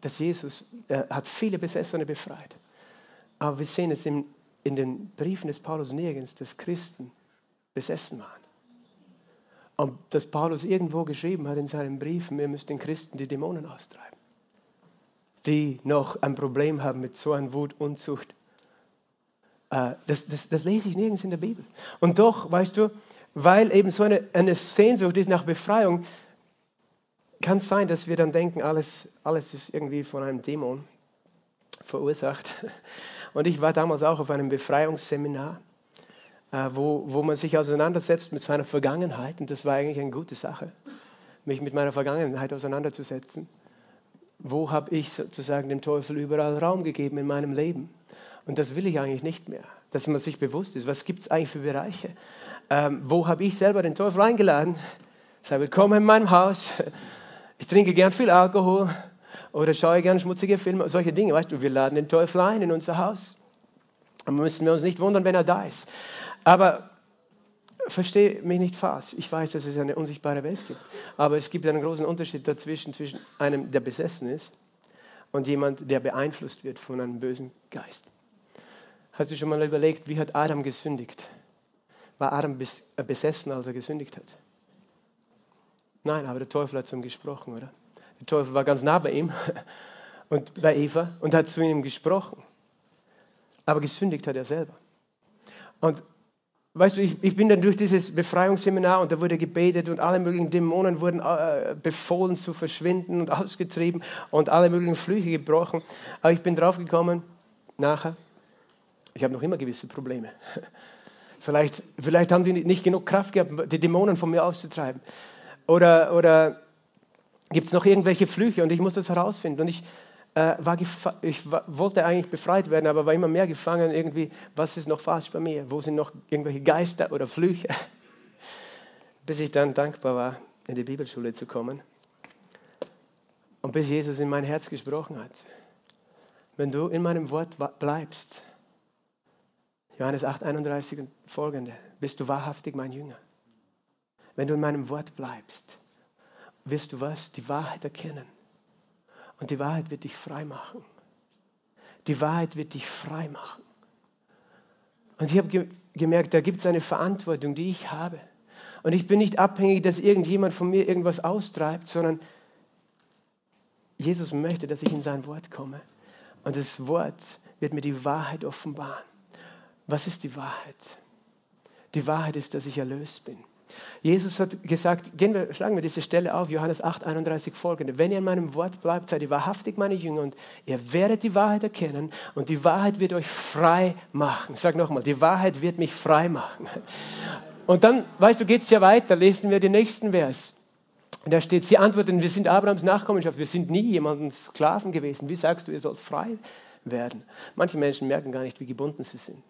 dass Jesus äh, hat viele Besessene befreit. Aber wir sehen es in, in den Briefen des Paulus nirgends, dass Christen besessen waren. Und dass Paulus irgendwo geschrieben hat in seinen Briefen, wir müssen den Christen die Dämonen austreiben, die noch ein Problem haben mit so einer Wut, Unzucht. Äh, das, das, das lese ich nirgends in der Bibel. Und doch, weißt du, weil eben so eine, eine Sehnsucht ist nach Befreiung, kann es sein, dass wir dann denken, alles, alles ist irgendwie von einem Dämon verursacht. [LAUGHS] Und ich war damals auch auf einem Befreiungsseminar. Äh, wo, wo man sich auseinandersetzt mit seiner Vergangenheit. Und das war eigentlich eine gute Sache, mich mit meiner Vergangenheit auseinanderzusetzen. Wo habe ich sozusagen dem Teufel überall Raum gegeben in meinem Leben? Und das will ich eigentlich nicht mehr, dass man sich bewusst ist, was gibt es eigentlich für Bereiche? Ähm, wo habe ich selber den Teufel eingeladen? Sei willkommen in meinem Haus. Ich trinke gern viel Alkohol oder schaue gern schmutzige Filme, solche Dinge. Weißt du, wir laden den Teufel ein in unser Haus. Und müssen wir uns nicht wundern, wenn er da ist. Aber verstehe mich nicht falsch. Ich weiß, dass es eine unsichtbare Welt gibt. Aber es gibt einen großen Unterschied dazwischen, zwischen einem, der besessen ist, und jemand, der beeinflusst wird von einem bösen Geist. Hast du schon mal überlegt, wie hat Adam gesündigt? War Adam äh, besessen, als er gesündigt hat? Nein, aber der Teufel hat zu ihm gesprochen, oder? Der Teufel war ganz nah bei ihm [LAUGHS] und bei Eva und hat zu ihm gesprochen. Aber gesündigt hat er selber. Und weißt du, ich, ich bin dann durch dieses Befreiungsseminar und da wurde gebetet und alle möglichen Dämonen wurden äh, befohlen zu verschwinden und [LAUGHS] ausgetrieben und alle möglichen Flüche gebrochen. Aber ich bin draufgekommen, nachher, ich habe noch immer gewisse Probleme. [LAUGHS] Vielleicht, vielleicht haben die nicht genug Kraft gehabt, die Dämonen von mir auszutreiben. Oder, oder gibt es noch irgendwelche Flüche und ich muss das herausfinden. Und ich, äh, war ich war, wollte eigentlich befreit werden, aber war immer mehr gefangen irgendwie, was ist noch falsch bei mir? Wo sind noch irgendwelche Geister oder Flüche? [LAUGHS] Bis ich dann dankbar war, in die Bibelschule zu kommen. Und bis Jesus in mein Herz gesprochen hat. Wenn du in meinem Wort bleibst, Johannes 8, 31 und folgende, bist du wahrhaftig mein Jünger. Wenn du in meinem Wort bleibst, wirst du was? Die Wahrheit erkennen. Und die Wahrheit wird dich frei machen. Die Wahrheit wird dich frei machen. Und ich habe ge gemerkt, da gibt es eine Verantwortung, die ich habe. Und ich bin nicht abhängig, dass irgendjemand von mir irgendwas austreibt, sondern Jesus möchte, dass ich in sein Wort komme. Und das Wort wird mir die Wahrheit offenbaren. Was ist die Wahrheit? Die Wahrheit ist, dass ich erlöst bin. Jesus hat gesagt, gehen wir, schlagen wir diese Stelle auf, Johannes 8, 31 folgende. Wenn ihr in meinem Wort bleibt, seid ihr wahrhaftig meine Jünger und ihr werdet die Wahrheit erkennen und die Wahrheit wird euch frei machen. Sage nochmal, die Wahrheit wird mich frei machen. Und dann, weißt du, geht es ja weiter, lesen wir den nächsten Vers. Da steht, sie antworten, wir sind Abrahams Nachkommenschaft, wir sind nie jemandem Sklaven gewesen. Wie sagst du, ihr sollt frei werden? Manche Menschen merken gar nicht, wie gebunden sie sind.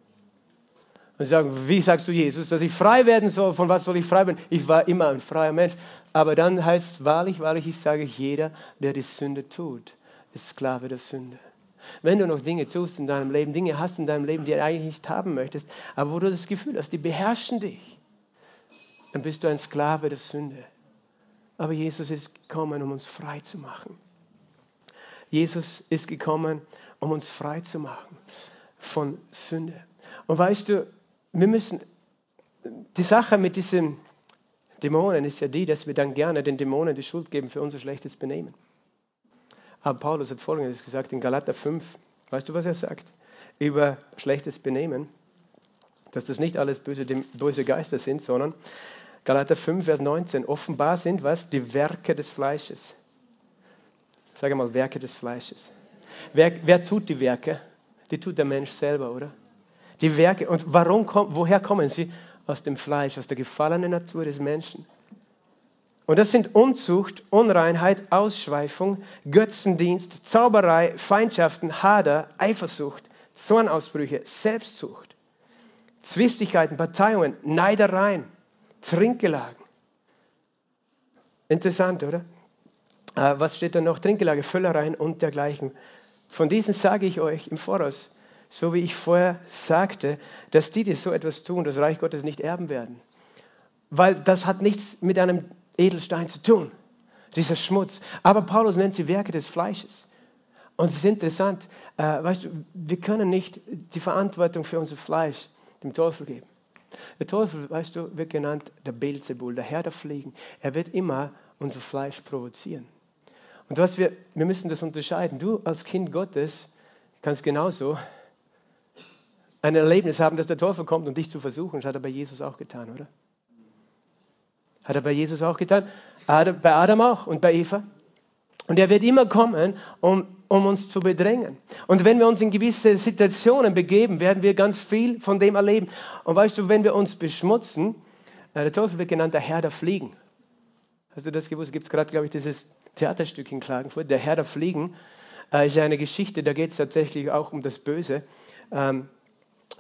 Und sie sagen, wie sagst du Jesus, dass ich frei werden soll? Von was soll ich frei werden? Ich war immer ein freier Mensch. Aber dann heißt es wahrlich, wahrlich, ich sage, jeder, der die Sünde tut, ist Sklave der Sünde. Wenn du noch Dinge tust in deinem Leben, Dinge hast in deinem Leben, die du eigentlich nicht haben möchtest, aber wo du das Gefühl hast, die beherrschen dich, dann bist du ein Sklave der Sünde. Aber Jesus ist gekommen, um uns frei zu machen. Jesus ist gekommen, um uns frei zu machen von Sünde. Und weißt du, wir müssen, die Sache mit diesen Dämonen ist ja die, dass wir dann gerne den Dämonen die Schuld geben für unser schlechtes Benehmen. Aber Paulus hat Folgendes gesagt in Galater 5. Weißt du, was er sagt? Über schlechtes Benehmen, dass das nicht alles böse, böse Geister sind, sondern Galater 5, Vers 19. Offenbar sind was? Die Werke des Fleisches. Sag mal, Werke des Fleisches. Wer, wer tut die Werke? Die tut der Mensch selber, oder? Die Werke. Und warum, woher kommen sie? Aus dem Fleisch, aus der gefallenen Natur des Menschen. Und das sind Unzucht, Unreinheit, Ausschweifung, Götzendienst, Zauberei, Feindschaften, Hader, Eifersucht, Zornausbrüche, Selbstsucht, Zwistigkeiten, Parteiungen, Neidereien, Trinkgelagen. Interessant, oder? Äh, was steht da noch? Trinkgelage, Völlereien und dergleichen. Von diesen sage ich euch im Voraus, so wie ich vorher sagte, dass die, die so etwas tun, das Reich Gottes nicht erben werden. Weil das hat nichts mit einem Edelstein zu tun, dieser Schmutz. Aber Paulus nennt sie Werke des Fleisches. Und es ist interessant, äh, weißt du, wir können nicht die Verantwortung für unser Fleisch dem Teufel geben. Der Teufel, weißt du, wird genannt der Beelzebul, der Herr der Fliegen. Er wird immer unser Fleisch provozieren. Und was wir, wir müssen das unterscheiden. Du als Kind Gottes kannst genauso ein Erlebnis haben, dass der Teufel kommt, um dich zu versuchen. Das hat er bei Jesus auch getan, oder? Hat er bei Jesus auch getan? Adam, bei Adam auch und bei Eva. Und er wird immer kommen, um, um uns zu bedrängen. Und wenn wir uns in gewisse Situationen begeben, werden wir ganz viel von dem erleben. Und weißt du, wenn wir uns beschmutzen, äh, der Teufel wird genannt der Herr der Fliegen. Hast du das gewusst? Gibt es gerade, glaube ich, dieses Theaterstück in Klagenfurt, der Herr der Fliegen. Äh, ist ja eine Geschichte, da geht es tatsächlich auch um das Böse. Ähm,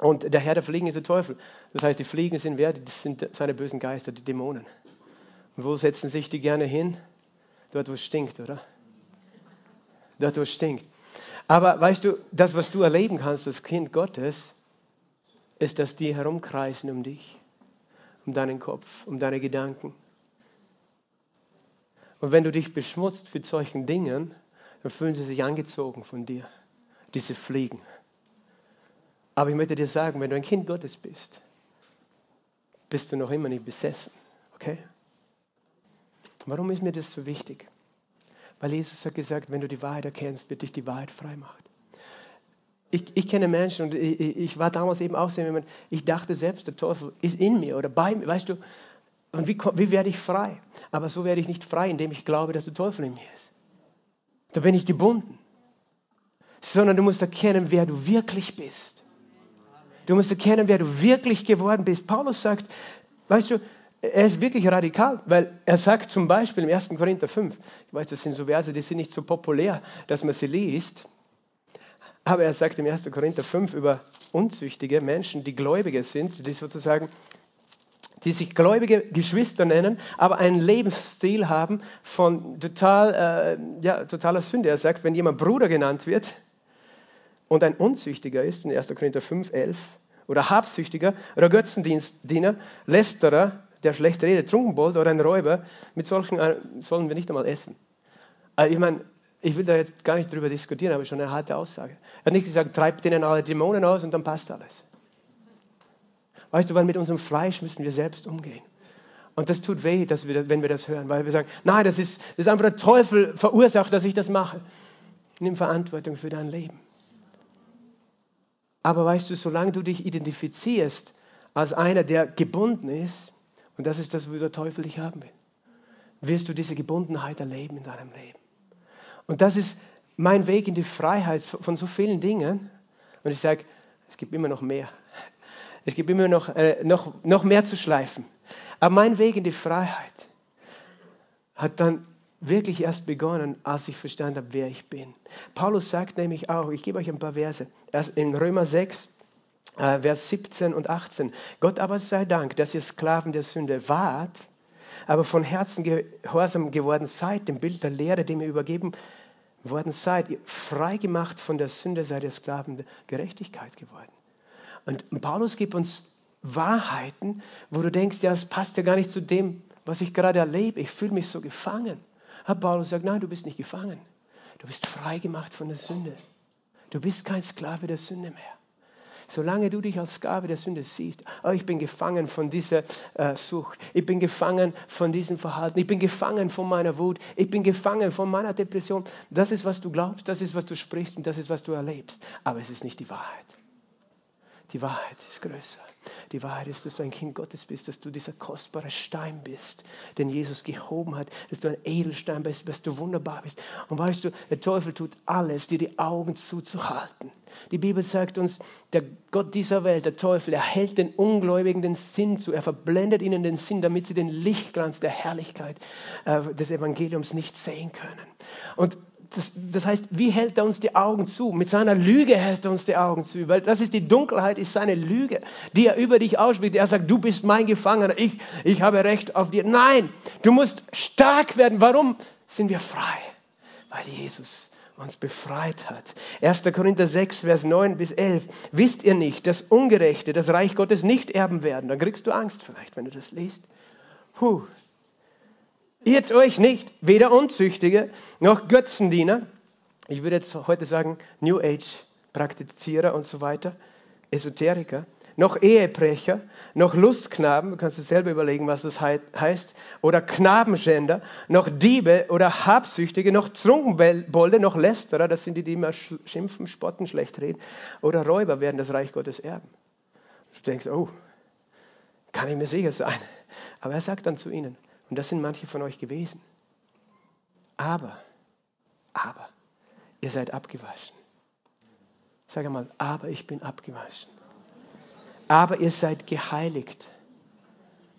und der Herr der Fliegen ist der Teufel. Das heißt, die Fliegen sind wer? Das sind seine bösen Geister, die Dämonen. Und wo setzen sich die gerne hin? Dort, wo es stinkt, oder? Dort, wo es stinkt. Aber weißt du, das, was du erleben kannst als Kind Gottes, ist, dass die herumkreisen um dich, um deinen Kopf, um deine Gedanken. Und wenn du dich beschmutzt mit solchen Dingen, dann fühlen sie sich angezogen von dir, diese Fliegen. Aber ich möchte dir sagen, wenn du ein Kind Gottes bist, bist du noch immer nicht besessen. Okay? Warum ist mir das so wichtig? Weil Jesus hat gesagt, wenn du die Wahrheit erkennst, wird dich die Wahrheit frei machen. ich, ich kenne Menschen und ich, ich, war damals eben auch so jemand, ich dachte selbst, der Teufel ist in mir oder bei mir, weißt du, und wie, wie werde ich frei? Aber so werde ich nicht frei, indem ich glaube, dass der Teufel in mir ist. Da bin ich gebunden. Sondern du musst erkennen, wer du wirklich bist. Du musst erkennen, wer du wirklich geworden bist. Paulus sagt, weißt du, er ist wirklich radikal, weil er sagt zum Beispiel im 1. Korinther 5, ich weiß, das sind so Verse, die sind nicht so populär, dass man sie liest, aber er sagt im 1. Korinther 5 über unzüchtige Menschen, die Gläubige sind, die sozusagen, die sich gläubige Geschwister nennen, aber einen Lebensstil haben von total, äh, ja, totaler Sünde. Er sagt, wenn jemand Bruder genannt wird und ein Unzüchtiger ist, in 1. Korinther 5, 11, oder Habsüchtiger oder Götzendiener, Lästerer, der schlecht redet, Trunkenbold oder ein Räuber, mit solchen äh, sollen wir nicht einmal essen. Also ich meine, ich will da jetzt gar nicht drüber diskutieren, aber schon eine harte Aussage. Er hat nicht gesagt, treibt denen alle Dämonen aus und dann passt alles. Weißt du, weil mit unserem Fleisch müssen wir selbst umgehen. Und das tut weh, dass wir, wenn wir das hören, weil wir sagen, nein, das ist, das ist einfach der Teufel verursacht, dass ich das mache. Nimm Verantwortung für dein Leben. Aber weißt du, solange du dich identifizierst als einer, der gebunden ist, und das ist das, wo der Teufel dich haben will, wirst du diese Gebundenheit erleben in deinem Leben. Und das ist mein Weg in die Freiheit von so vielen Dingen. Und ich sage, es gibt immer noch mehr. Es gibt immer noch, äh, noch, noch mehr zu schleifen. Aber mein Weg in die Freiheit hat dann wirklich erst begonnen, als ich verstanden habe, wer ich bin. Paulus sagt nämlich auch, ich gebe euch ein paar Verse, erst in Römer 6, äh, Vers 17 und 18. Gott aber sei Dank, dass ihr Sklaven der Sünde wart, aber von Herzen gehorsam geworden seid, dem Bild der Lehre, dem ihr übergeben worden seid, frei gemacht von der Sünde, seid ihr Sklaven der Gerechtigkeit geworden. Und Paulus gibt uns Wahrheiten, wo du denkst, ja, es passt ja gar nicht zu dem, was ich gerade erlebe. Ich fühle mich so gefangen. Aber Paulus sagt, nein, du bist nicht gefangen. Du bist frei gemacht von der Sünde. Du bist kein Sklave der Sünde mehr. Solange du dich als Sklave der Sünde siehst, oh, ich bin gefangen von dieser äh, Sucht, ich bin gefangen von diesem Verhalten, ich bin gefangen von meiner Wut, ich bin gefangen von meiner Depression. Das ist, was du glaubst, das ist, was du sprichst und das ist, was du erlebst. Aber es ist nicht die Wahrheit. Die Wahrheit ist größer. Die Wahrheit ist, dass du ein Kind Gottes bist, dass du dieser kostbare Stein bist, den Jesus gehoben hat, dass du ein Edelstein bist, dass du wunderbar bist. Und weißt du, der Teufel tut alles, dir die Augen zuzuhalten. Die Bibel sagt uns, der Gott dieser Welt, der Teufel, er hält den Ungläubigen den Sinn zu, er verblendet ihnen den Sinn, damit sie den Lichtglanz der Herrlichkeit äh, des Evangeliums nicht sehen können. Und das, das, heißt, wie hält er uns die Augen zu? Mit seiner Lüge hält er uns die Augen zu, weil das ist die Dunkelheit, ist seine Lüge, die er über dich ausspricht. Er sagt, du bist mein Gefangener, ich, ich habe Recht auf dir. Nein, du musst stark werden. Warum sind wir frei? Weil Jesus uns befreit hat. 1. Korinther 6, Vers 9 bis 11. Wisst ihr nicht, dass Ungerechte das Reich Gottes nicht erben werden? Dann kriegst du Angst vielleicht, wenn du das liest. Puh, Irrt euch nicht, weder Unzüchtige noch Götzendiener, ich würde jetzt heute sagen New Age Praktizierer und so weiter, Esoteriker, noch Ehebrecher, noch Lustknaben, du kannst dir selber überlegen, was das heißt, oder Knabenschänder, noch Diebe oder Habsüchtige, noch Trunkenbolde, noch Lästerer, das sind die, die immer schimpfen, spotten, schlecht reden, oder Räuber werden das Reich Gottes erben. Du denkst, oh, kann ich mir sicher sein. Aber er sagt dann zu ihnen, und das sind manche von euch gewesen. Aber, aber, ihr seid abgewaschen. Sag einmal, aber ich bin abgewaschen. Aber ihr seid geheiligt.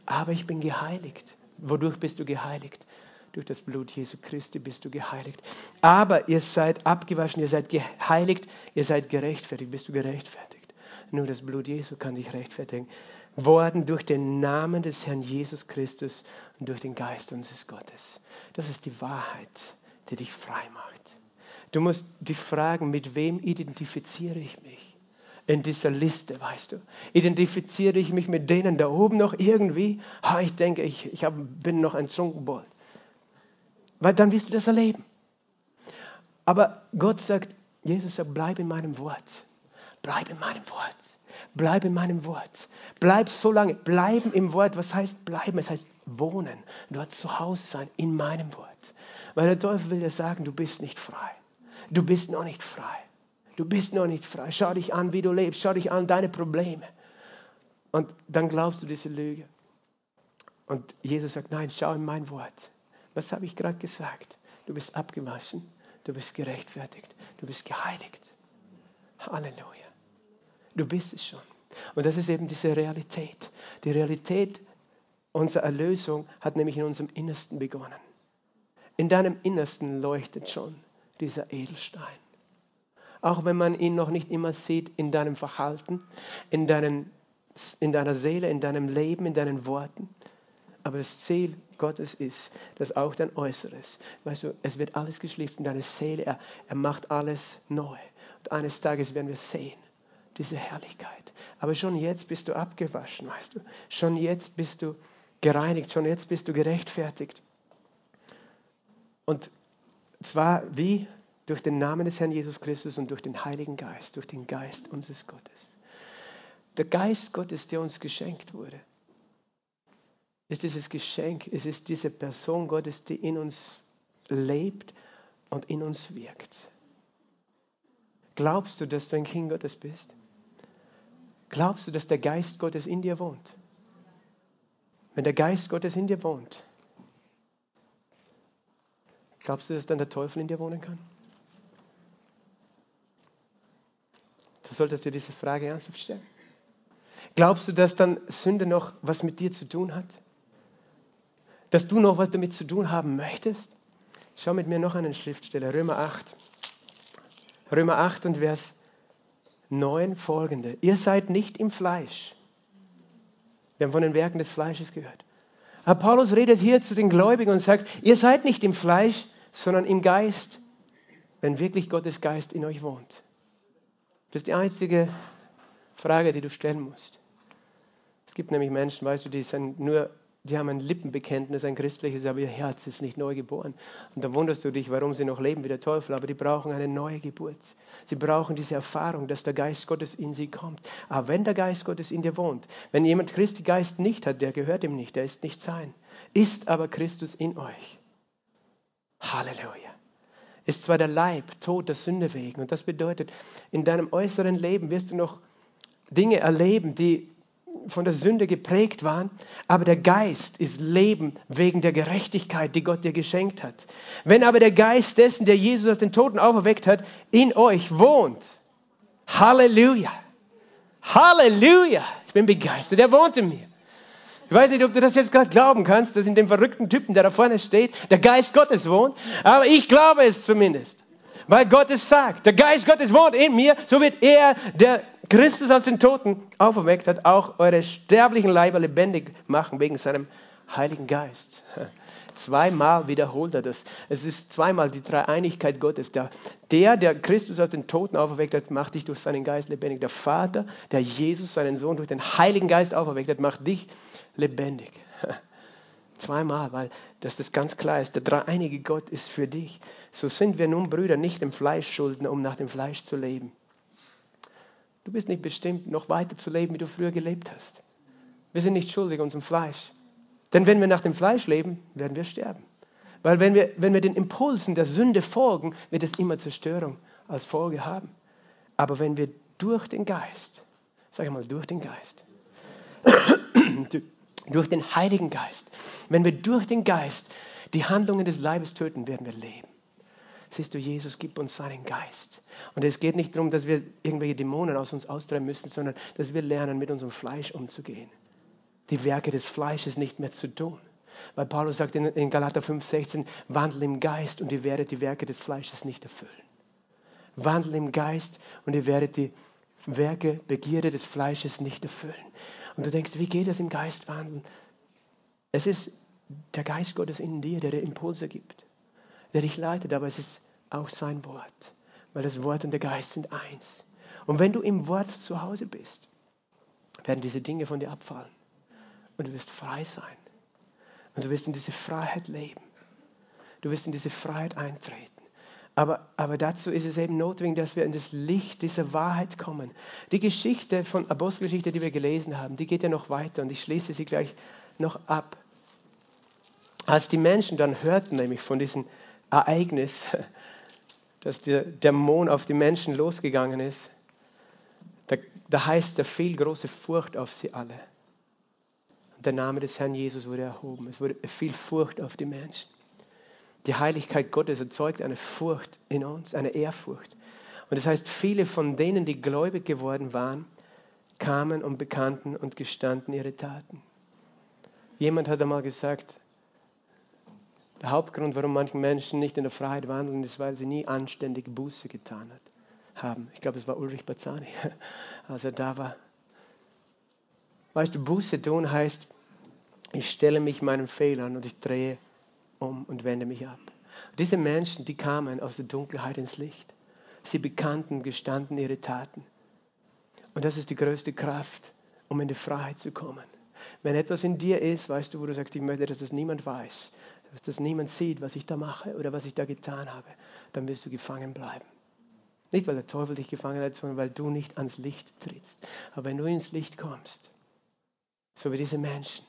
Aber ich bin geheiligt. Wodurch bist du geheiligt? Durch das Blut Jesu Christi bist du geheiligt. Aber ihr seid abgewaschen, ihr seid geheiligt, ihr seid gerechtfertigt. Bist du gerechtfertigt? Nur das Blut Jesu kann dich rechtfertigen worden durch den Namen des Herrn Jesus Christus und durch den Geist unseres Gottes. Das ist die Wahrheit, die dich frei macht. Du musst dich fragen, mit wem identifiziere ich mich? In dieser Liste, weißt du. Identifiziere ich mich mit denen da oben noch irgendwie? Ha, ich denke, ich, ich hab, bin noch ein Trunkenbold. Weil dann wirst du das erleben. Aber Gott sagt, Jesus sagt, bleib in meinem Wort. Bleib in meinem Wort. Bleib in meinem Wort. Bleib so lange. Bleiben im Wort. Was heißt bleiben? Es heißt wohnen. Dort zu Hause sein in meinem Wort. Weil der Teufel will dir sagen, du bist nicht frei. Du bist noch nicht frei. Du bist noch nicht frei. Schau dich an, wie du lebst. Schau dich an, deine Probleme. Und dann glaubst du diese Lüge. Und Jesus sagt, nein, schau in mein Wort. Was habe ich gerade gesagt? Du bist abgewaschen, du bist gerechtfertigt, du bist geheiligt. Halleluja. Du bist es schon. Und das ist eben diese Realität. Die Realität unserer Erlösung hat nämlich in unserem Innersten begonnen. In deinem Innersten leuchtet schon dieser Edelstein. Auch wenn man ihn noch nicht immer sieht in deinem Verhalten, in, deinen, in deiner Seele, in deinem Leben, in deinen Worten. Aber das Ziel Gottes ist, dass auch dein Äußeres, weißt du, es wird alles geschliffen, deine Seele, er, er macht alles neu. Und eines Tages werden wir sehen, diese Herrlichkeit. Aber schon jetzt bist du abgewaschen, weißt du. Schon jetzt bist du gereinigt, schon jetzt bist du gerechtfertigt. Und zwar wie durch den Namen des Herrn Jesus Christus und durch den Heiligen Geist, durch den Geist unseres Gottes. Der Geist Gottes, der uns geschenkt wurde, ist dieses Geschenk, es ist diese Person Gottes, die in uns lebt und in uns wirkt. Glaubst du, dass du ein Kind Gottes bist? Glaubst du, dass der Geist Gottes in dir wohnt? Wenn der Geist Gottes in dir wohnt, glaubst du, dass dann der Teufel in dir wohnen kann? Du solltest dir diese Frage ernsthaft stellen. Glaubst du, dass dann Sünde noch was mit dir zu tun hat? Dass du noch was damit zu tun haben möchtest? Schau mit mir noch einen Schriftsteller, Römer 8. Römer 8 und Vers 9 folgende. Ihr seid nicht im Fleisch. Wir haben von den Werken des Fleisches gehört. Aber Paulus redet hier zu den Gläubigen und sagt, ihr seid nicht im Fleisch, sondern im Geist, wenn wirklich Gottes Geist in euch wohnt. Das ist die einzige Frage, die du stellen musst. Es gibt nämlich Menschen, weißt du, die sind nur die haben ein Lippenbekenntnis, ein christliches, aber ihr Herz ist nicht neu geboren. Und dann wunderst du dich, warum sie noch leben wie der Teufel, aber die brauchen eine neue Geburt. Sie brauchen diese Erfahrung, dass der Geist Gottes in sie kommt. Aber wenn der Geist Gottes in dir wohnt, wenn jemand Christi Geist nicht hat, der gehört ihm nicht, der ist nicht sein, ist aber Christus in euch. Halleluja. Ist zwar der Leib tot der Sünde wegen, und das bedeutet, in deinem äußeren Leben wirst du noch Dinge erleben, die von der Sünde geprägt waren, aber der Geist ist Leben wegen der Gerechtigkeit, die Gott dir geschenkt hat. Wenn aber der Geist dessen, der Jesus aus den Toten auferweckt hat, in euch wohnt, Halleluja, Halleluja, ich bin begeistert, er wohnt in mir. Ich weiß nicht, ob du das jetzt gerade glauben kannst, dass in dem verrückten Typen, der da vorne steht, der Geist Gottes wohnt, aber ich glaube es zumindest. Weil Gott es sagt, der Geist Gottes wohnt in mir, so wird er, der Christus aus den Toten auferweckt hat, auch eure sterblichen Leiber lebendig machen wegen seinem Heiligen Geist. [LAUGHS] Zweimal wiederholt er das. Es ist zweimal die Dreieinigkeit Gottes. Der, der, der Christus aus den Toten auferweckt hat, macht dich durch seinen Geist lebendig. Der Vater, der Jesus, seinen Sohn, durch den Heiligen Geist auferweckt hat, macht dich lebendig. [LAUGHS] Zweimal, weil das, das ganz klar ist. Der dreieinige Gott ist für dich. So sind wir nun Brüder nicht im Fleisch schulden, um nach dem Fleisch zu leben. Du bist nicht bestimmt, noch weiter zu leben, wie du früher gelebt hast. Wir sind nicht schuldig unserem Fleisch. Denn wenn wir nach dem Fleisch leben, werden wir sterben. Weil wenn wir, wenn wir den Impulsen der Sünde folgen, wird es immer Zerstörung als Folge haben. Aber wenn wir durch den Geist, sag ich mal, durch den Geist, [COUGHS] durch den Heiligen Geist, wenn wir durch den Geist die Handlungen des Leibes töten, werden wir leben. Siehst du, Jesus gibt uns seinen Geist. Und es geht nicht darum, dass wir irgendwelche Dämonen aus uns austreiben müssen, sondern dass wir lernen, mit unserem Fleisch umzugehen. Die Werke des Fleisches nicht mehr zu tun. Weil Paulus sagt in, Galater 5,16, wandel im Geist und ihr werdet die Werke des Fleisches nicht erfüllen. Wandel im Geist und ihr werdet die Werke, Begierde des Fleisches nicht erfüllen. Und du denkst, wie geht es im Geist wandeln? Es ist der Geist Gottes in dir, der dir Impulse gibt der dich leitet, aber es ist auch sein Wort, weil das Wort und der Geist sind eins. Und wenn du im Wort zu Hause bist, werden diese Dinge von dir abfallen und du wirst frei sein. Und du wirst in diese Freiheit leben. Du wirst in diese Freiheit eintreten. Aber, aber dazu ist es eben notwendig, dass wir in das Licht dieser Wahrheit kommen. Die Geschichte von Apostelgeschichte, die wir gelesen haben, die geht ja noch weiter und ich schließe sie gleich noch ab. Als die Menschen dann hörten, nämlich von diesen Ereignis, [LAUGHS] dass der Dämon auf die Menschen losgegangen ist, da, da heißt er viel große Furcht auf sie alle. Und der Name des Herrn Jesus wurde erhoben. Es wurde viel Furcht auf die Menschen. Die Heiligkeit Gottes erzeugt eine Furcht in uns, eine Ehrfurcht. Und das heißt, viele von denen, die gläubig geworden waren, kamen und bekannten und gestanden ihre Taten. Jemand hat einmal gesagt, der Hauptgrund, warum manche Menschen nicht in der Freiheit wandeln, ist, weil sie nie anständig Buße getan haben. Ich glaube, es war Ulrich Bazzani, [LAUGHS] als er da war. Weißt du, Buße tun heißt, ich stelle mich meinen Fehlern und ich drehe um und wende mich ab. Diese Menschen, die kamen aus der Dunkelheit ins Licht. Sie bekannten, gestanden ihre Taten. Und das ist die größte Kraft, um in die Freiheit zu kommen. Wenn etwas in dir ist, weißt du, wo du sagst, ich möchte, dass das niemand weiß, dass das niemand sieht, was ich da mache oder was ich da getan habe, dann wirst du gefangen bleiben. Nicht, weil der Teufel dich gefangen hat, sondern weil du nicht ans Licht trittst. Aber wenn du ins Licht kommst, so wie diese Menschen.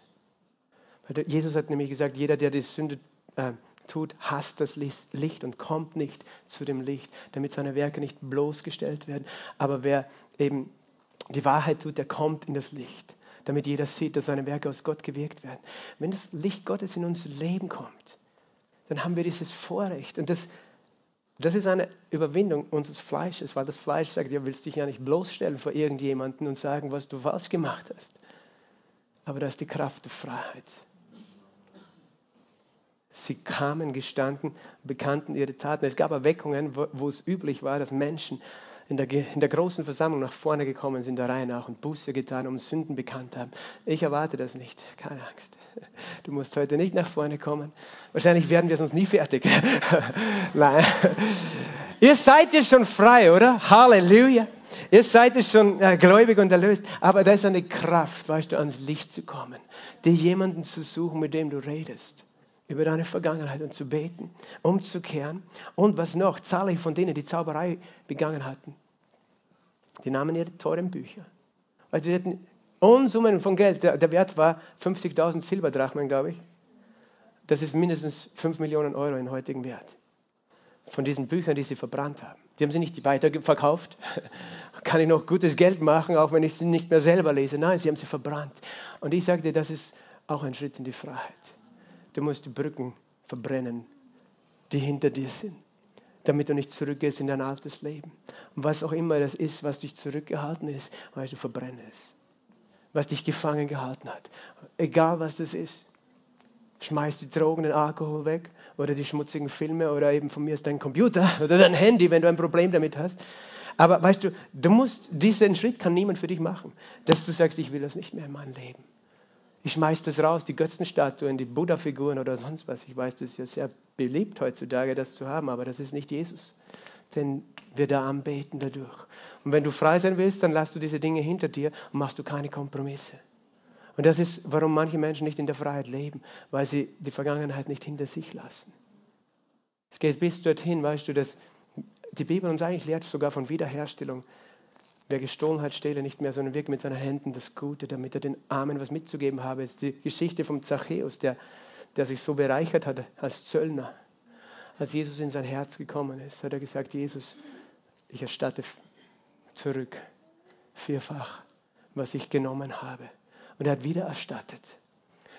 Jesus hat nämlich gesagt, jeder, der die Sünde äh, tut, hasst das Licht und kommt nicht zu dem Licht, damit seine Werke nicht bloßgestellt werden. Aber wer eben die Wahrheit tut, der kommt in das Licht damit jeder sieht, dass seine Werke aus Gott gewirkt werden. Wenn das Licht Gottes in unser Leben kommt, dann haben wir dieses Vorrecht. Und das, das ist eine Überwindung unseres Fleisches, weil das Fleisch sagt, ja, willst dich ja nicht bloßstellen vor irgendjemanden und sagen, was du falsch gemacht hast. Aber das ist die Kraft der Freiheit. Sie kamen, gestanden, bekannten ihre Taten. Es gab Erweckungen, wo, wo es üblich war, dass Menschen in der, in der großen Versammlung nach vorne gekommen sind, der Reihe nach und Buße getan, um Sünden bekannt haben. Ich erwarte das nicht, keine Angst. Du musst heute nicht nach vorne kommen. Wahrscheinlich werden wir sonst nie fertig. [LAUGHS] Nein. Ihr seid ja schon frei, oder? Halleluja. Ihr seid ja schon äh, gläubig und erlöst. Aber da ist eine Kraft, weißt du, ans Licht zu kommen, dir jemanden zu suchen, mit dem du redest über deine Vergangenheit und zu beten, umzukehren. Und was noch, zahlreich von denen, die Zauberei begangen hatten, die nahmen ihre teuren Bücher. Also sie hatten Unsummen von Geld. Der, der Wert war 50.000 Silberdrachmen, glaube ich. Das ist mindestens 5 Millionen Euro in heutigen Wert. Von diesen Büchern, die sie verbrannt haben. Die haben sie nicht weiterverkauft. [LAUGHS] Kann ich noch gutes Geld machen, auch wenn ich sie nicht mehr selber lese? Nein, sie haben sie verbrannt. Und ich sagte, das ist auch ein Schritt in die Freiheit. Du musst die Brücken verbrennen, die hinter dir sind, damit du nicht zurückgehst in dein altes Leben. Und was auch immer das ist, was dich zurückgehalten ist, weißt du, verbrenne es. Was dich gefangen gehalten hat. Egal was das ist. Schmeiß die Drogen, den Alkohol weg oder die schmutzigen Filme oder eben von mir ist dein Computer [LAUGHS] oder dein Handy, wenn du ein Problem damit hast. Aber weißt du, du musst, diesen Schritt kann niemand für dich machen, dass du sagst, ich will das nicht mehr in meinem Leben. Ich schmeiß das raus, die Götzenstatuen, die Buddha-Figuren oder sonst was. Ich weiß, das ist ja sehr beliebt heutzutage, das zu haben, aber das ist nicht Jesus, den wir da anbeten dadurch. Und wenn du frei sein willst, dann lass du diese Dinge hinter dir und machst du keine Kompromisse. Und das ist, warum manche Menschen nicht in der Freiheit leben, weil sie die Vergangenheit nicht hinter sich lassen. Es geht bis dorthin, weißt du, dass die Bibel uns eigentlich lehrt sogar von Wiederherstellung. Wer gestohlen hat, stehle nicht mehr, sondern wirke mit seinen Händen das Gute, damit er den Armen was mitzugeben habe. Es ist die Geschichte vom Zachäus, der, der sich so bereichert hat als Zöllner. Als Jesus in sein Herz gekommen ist, hat er gesagt, Jesus, ich erstatte zurück vierfach, was ich genommen habe. Und er hat wieder erstattet.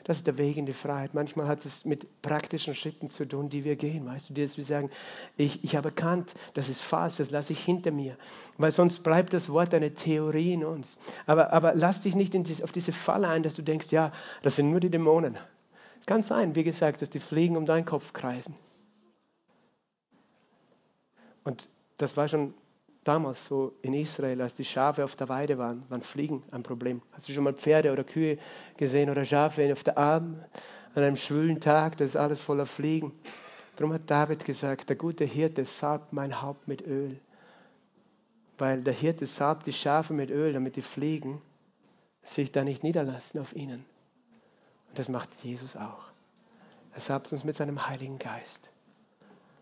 Das ist der Weg in die Freiheit. Manchmal hat es mit praktischen Schritten zu tun, die wir gehen. Weißt du, dass wir sagen, ich, ich habe erkannt, das ist falsch, das lasse ich hinter mir. Weil sonst bleibt das Wort eine Theorie in uns. Aber, aber lass dich nicht dies, auf diese Falle ein, dass du denkst, ja, das sind nur die Dämonen. Es kann sein, wie gesagt, dass die Fliegen um deinen Kopf kreisen. Und das war schon damals so in Israel, als die Schafe auf der Weide waren, waren Fliegen ein Problem. Hast du schon mal Pferde oder Kühe gesehen oder Schafe auf der Alm an einem schwülen Tag, das ist alles voller Fliegen. Darum hat David gesagt, der gute Hirte salbt mein Haupt mit Öl. Weil der Hirte salbt die Schafe mit Öl, damit die Fliegen sich da nicht niederlassen auf ihnen. Und das macht Jesus auch. Er salbt uns mit seinem Heiligen Geist.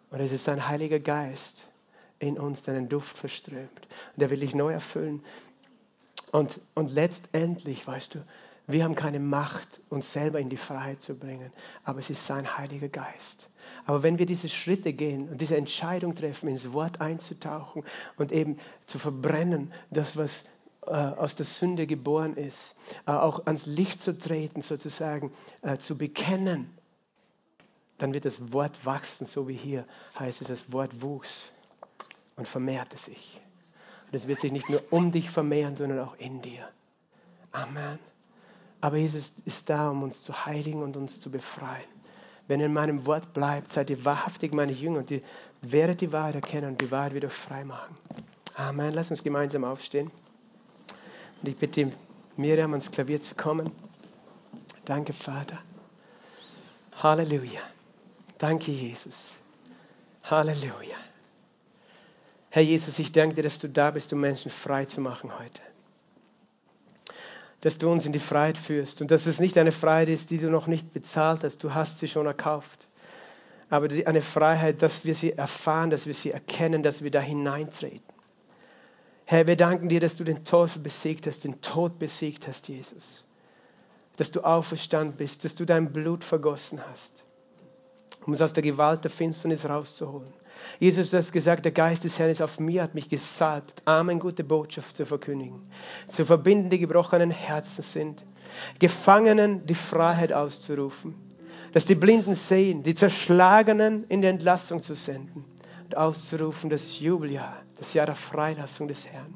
Und es ist sein Heiliger Geist, in uns deinen Duft verströmt. Und er will dich neu erfüllen. Und, und letztendlich, weißt du, wir haben keine Macht, uns selber in die Freiheit zu bringen, aber es ist sein Heiliger Geist. Aber wenn wir diese Schritte gehen und diese Entscheidung treffen, ins Wort einzutauchen und eben zu verbrennen, das, was äh, aus der Sünde geboren ist, äh, auch ans Licht zu treten, sozusagen, äh, zu bekennen, dann wird das Wort wachsen, so wie hier heißt es, das Wort wuchs und vermehrte sich. Und es wird sich nicht nur um dich vermehren, sondern auch in dir. Amen. Aber Jesus ist da, um uns zu heiligen und uns zu befreien. Wenn ihr in meinem Wort bleibt, seid ihr wahrhaftig meine Jünger und ihr werdet die Wahrheit erkennen und die Wahrheit wieder frei machen. Amen. Lass uns gemeinsam aufstehen. Und ich bitte Miriam ans Klavier zu kommen. Danke, Vater. Halleluja. Danke, Jesus. Halleluja. Herr Jesus, ich danke dir, dass du da bist, um Menschen frei zu machen heute dass du uns in die Freiheit führst und dass es nicht eine Freiheit ist, die du noch nicht bezahlt hast, du hast sie schon erkauft, aber eine Freiheit, dass wir sie erfahren, dass wir sie erkennen, dass wir da hineintreten. Herr, wir danken dir, dass du den Teufel besiegt hast, den Tod besiegt hast, Jesus. Dass du auferstanden bist, dass du dein Blut vergossen hast, um uns aus der Gewalt der Finsternis rauszuholen. Jesus, du hast gesagt, der Geist des Herrn ist auf mir, hat mich gesalbt, Amen, gute Botschaft zu verkündigen, zu verbinden, die gebrochenen Herzen sind, Gefangenen die Freiheit auszurufen, dass die Blinden sehen, die Zerschlagenen in die Entlassung zu senden. Und auszurufen das Jubeljahr, das Jahr der Freilassung des Herrn.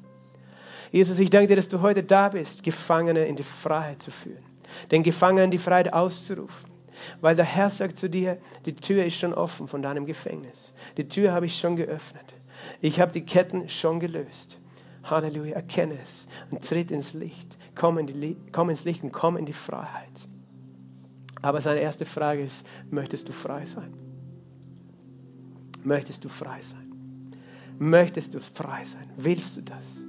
Jesus, ich danke dir, dass du heute da bist, Gefangene in die Freiheit zu führen, den Gefangenen die Freiheit auszurufen weil der Herr sagt zu dir, die Tür ist schon offen von deinem Gefängnis. Die Tür habe ich schon geöffnet. Ich habe die Ketten schon gelöst. Halleluja, erkenne es und tritt ins Licht. Komm, in die, komm ins Licht und komm in die Freiheit. Aber seine erste Frage ist, möchtest du frei sein? Möchtest du frei sein? Möchtest du frei sein? Willst du das?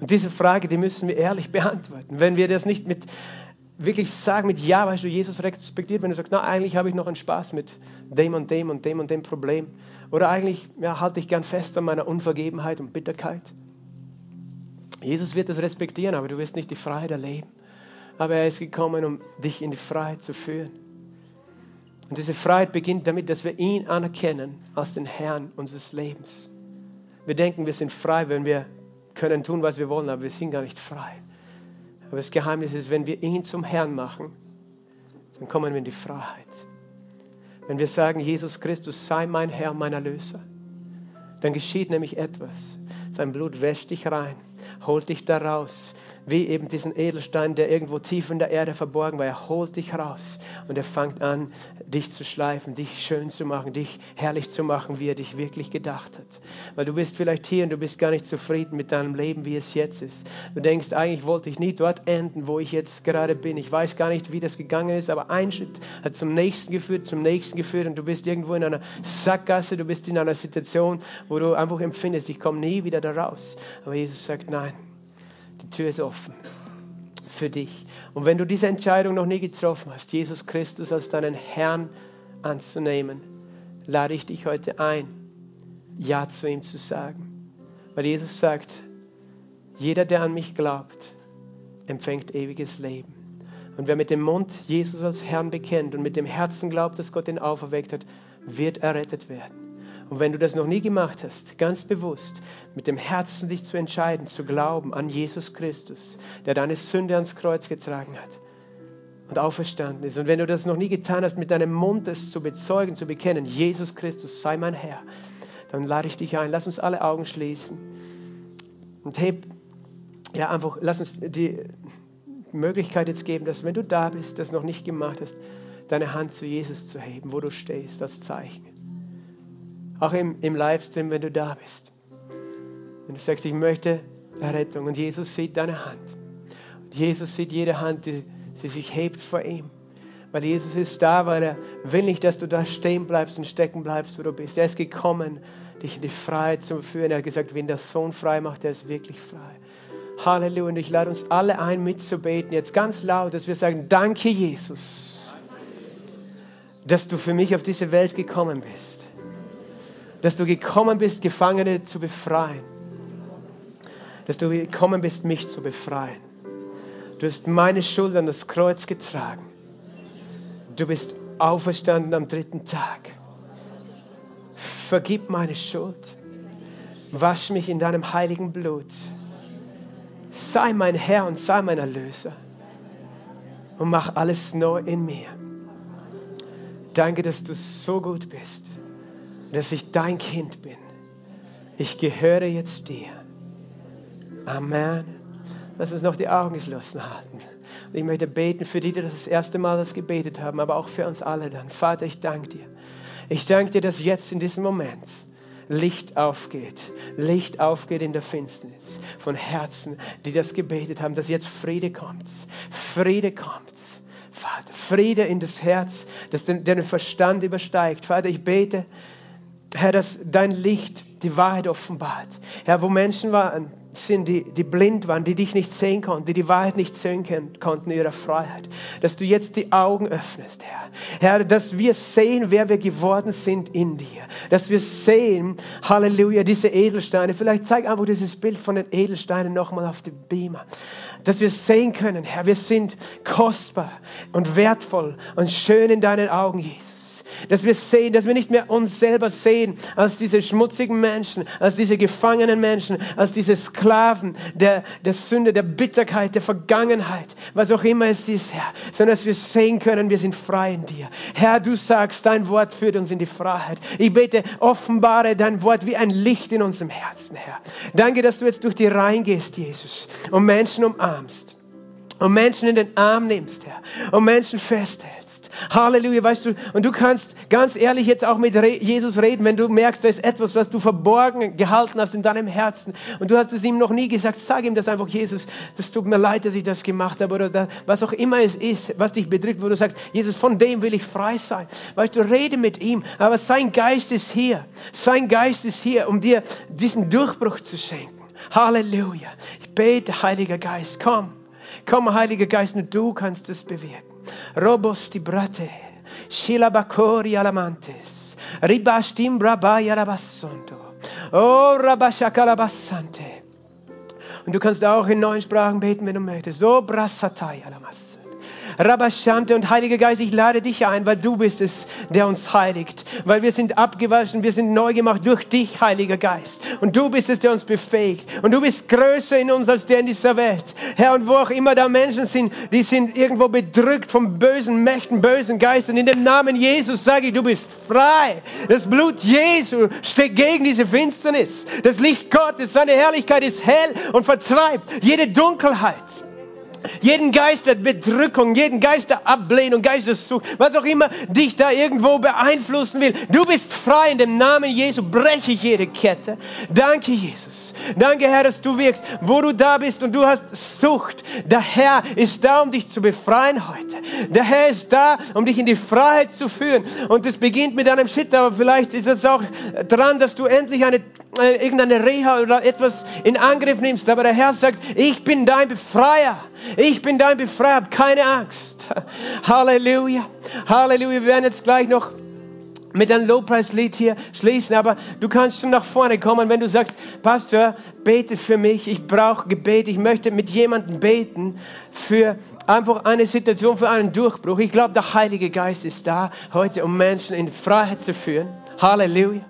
Und diese Frage, die müssen wir ehrlich [LAUGHS] beantworten. Wenn wir das nicht mit wirklich sagen mit Ja, weißt du, Jesus respektiert, wenn du sagst, na, eigentlich habe ich noch einen Spaß mit dem und dem und dem und dem Problem. Oder eigentlich ja, halte ich gern fest an meiner Unvergebenheit und Bitterkeit. Jesus wird das respektieren, aber du wirst nicht die Freiheit erleben. Aber er ist gekommen, um dich in die Freiheit zu führen. Und diese Freiheit beginnt damit, dass wir ihn anerkennen als den Herrn unseres Lebens. Wir denken, wir sind frei, wenn wir können tun, was wir wollen, aber wir sind gar nicht frei. Aber das Geheimnis ist, wenn wir ihn zum Herrn machen, dann kommen wir in die Freiheit. Wenn wir sagen, Jesus Christus sei mein Herr, mein Erlöser, dann geschieht nämlich etwas. Sein Blut wäscht dich rein, holt dich da raus, wie eben diesen Edelstein, der irgendwo tief in der Erde verborgen war. Er holt dich raus und er fängt an, dich zu schleifen, dich schön zu machen, dich herrlich zu machen, wie er dich wirklich gedacht hat. Weil du bist vielleicht hier und du bist gar nicht zufrieden mit deinem Leben, wie es jetzt ist. Du denkst, eigentlich wollte ich nie dort enden, wo ich jetzt gerade bin. Ich weiß gar nicht, wie das gegangen ist, aber ein Schritt hat zum nächsten geführt, zum nächsten geführt und du bist irgendwo in einer Sackgasse, du bist in einer Situation, wo du einfach empfindest, ich komme nie wieder da raus. Aber Jesus sagt, nein, die Tür ist offen für dich. Und wenn du diese Entscheidung noch nie getroffen hast, Jesus Christus als deinen Herrn anzunehmen, lade ich dich heute ein, Ja zu ihm zu sagen. Weil Jesus sagt, jeder, der an mich glaubt, empfängt ewiges Leben. Und wer mit dem Mund Jesus als Herrn bekennt und mit dem Herzen glaubt, dass Gott ihn auferweckt hat, wird errettet werden. Und wenn du das noch nie gemacht hast, ganz bewusst mit dem Herzen dich zu entscheiden, zu glauben an Jesus Christus, der deine Sünde ans Kreuz getragen hat und auferstanden ist. Und wenn du das noch nie getan hast, mit deinem Mund es zu bezeugen, zu bekennen, Jesus Christus sei mein Herr, dann lade ich dich ein. Lass uns alle Augen schließen und heb, ja, einfach, lass uns die Möglichkeit jetzt geben, dass wenn du da bist, das noch nicht gemacht hast, deine Hand zu Jesus zu heben, wo du stehst, das Zeichen. Auch im, im Livestream, wenn du da bist. Wenn du sagst, ich möchte Errettung und Jesus sieht deine Hand. Und Jesus sieht jede Hand, die, die sich hebt vor ihm. Weil Jesus ist da, weil er will nicht, dass du da stehen bleibst und stecken bleibst, wo du bist. Er ist gekommen, dich in die Freiheit zu führen. Er hat gesagt, wenn der Sohn frei macht, der ist wirklich frei. Halleluja. Und ich lade uns alle ein, mitzubeten, jetzt ganz laut, dass wir sagen, danke Jesus, dass du für mich auf diese Welt gekommen bist dass du gekommen bist, Gefangene zu befreien. dass du gekommen bist, mich zu befreien. Du hast meine Schuld an das Kreuz getragen. Du bist auferstanden am dritten Tag. Vergib meine Schuld. Wasch mich in deinem heiligen Blut. Sei mein Herr und sei mein Erlöser. Und mach alles neu in mir. Danke, dass du so gut bist, dass ich dein Kind bin. Ich gehöre jetzt dir. Amen. Lass uns noch die Augen geschlossen halten. Und ich möchte beten für die, die das, das erste Mal das gebetet haben, aber auch für uns alle dann. Vater, ich danke dir. Ich danke dir, dass jetzt in diesem Moment Licht aufgeht. Licht aufgeht in der Finsternis von Herzen, die das gebetet haben, dass jetzt Friede kommt. Friede kommt. Vater, Friede in das Herz, das den, den Verstand übersteigt. Vater, ich bete, Herr, dass dein Licht die Wahrheit offenbart. Herr, wo Menschen waren, sind, die, die blind waren, die dich nicht sehen konnten, die die Wahrheit nicht sehen konnten, ihrer Freiheit. Dass du jetzt die Augen öffnest, Herr. Herr, dass wir sehen, wer wir geworden sind in dir. Dass wir sehen, Halleluja, diese Edelsteine. Vielleicht zeig einfach dieses Bild von den Edelsteinen nochmal auf dem Beamer. Dass wir sehen können, Herr, wir sind kostbar und wertvoll und schön in deinen Augen, Jesus dass wir sehen, dass wir nicht mehr uns selber sehen als diese schmutzigen Menschen, als diese gefangenen Menschen, als diese Sklaven der, der Sünde, der Bitterkeit, der Vergangenheit, was auch immer es ist, Herr, sondern dass wir sehen können, wir sind frei in dir. Herr, du sagst, dein Wort führt uns in die Freiheit. Ich bete, offenbare dein Wort wie ein Licht in unserem Herzen, Herr. Danke, dass du jetzt durch die Reihen gehst, Jesus, und Menschen umarmst und Menschen in den Arm nimmst, Herr, und Menschen festhältst. Halleluja, weißt du, und du kannst ganz ehrlich jetzt auch mit Jesus reden, wenn du merkst, da ist etwas, was du verborgen gehalten hast in deinem Herzen und du hast es ihm noch nie gesagt, sag ihm das einfach, Jesus, das tut mir leid, dass ich das gemacht habe oder da, was auch immer es ist, was dich bedrückt, wo du sagst, Jesus, von dem will ich frei sein. Weißt du, rede mit ihm, aber sein Geist ist hier, sein Geist ist hier, um dir diesen Durchbruch zu schenken. Halleluja. Ich bete, Heiliger Geist, komm. Komm, Heiliger Geist, nur du kannst es bewirken. Robos di brate, shilabakori alamantes, ribashtim brabai alabassonto, oh rabashakalabassante. Und du kannst auch in neuen Sprachen beten, wenn du möchtest. So brasatai alamas. Rabashante und Heiliger Geist, ich lade dich ein, weil du bist es, der uns heiligt. Weil wir sind abgewaschen, wir sind neu gemacht durch dich, Heiliger Geist. Und du bist es, der uns befähigt. Und du bist größer in uns als der in dieser Welt. Herr, und wo auch immer da Menschen sind, die sind irgendwo bedrückt von bösen Mächten, bösen Geistern. In dem Namen Jesus sage ich, du bist frei. Das Blut Jesu steht gegen diese Finsternis. Das Licht Gottes, seine Herrlichkeit ist hell und vertreibt jede Dunkelheit. Jeden Geist der Bedrückung, jeden Geist der Ablehnung, Geistessucht, was auch immer dich da irgendwo beeinflussen will. Du bist frei in dem Namen Jesu. Breche jede Kette. Danke, Jesus. Danke, Herr, dass du wirkst, wo du da bist und du hast Sucht. Der Herr ist da, um dich zu befreien heute. Der Herr ist da, um dich in die Freiheit zu führen. Und es beginnt mit einem Shit, aber vielleicht ist es auch dran, dass du endlich eine, äh, irgendeine Reha oder etwas in Angriff nimmst. Aber der Herr sagt, ich bin dein Befreier. Ich bin dein Befreier, keine Angst. Halleluja. Halleluja. Wir werden jetzt gleich noch mit einem Lobpreislied hier schließen, aber du kannst schon nach vorne kommen, wenn du sagst, Pastor, bete für mich, ich brauche Gebet, ich möchte mit jemandem beten für einfach eine Situation, für einen Durchbruch. Ich glaube, der Heilige Geist ist da heute, um Menschen in Freiheit zu führen. Halleluja.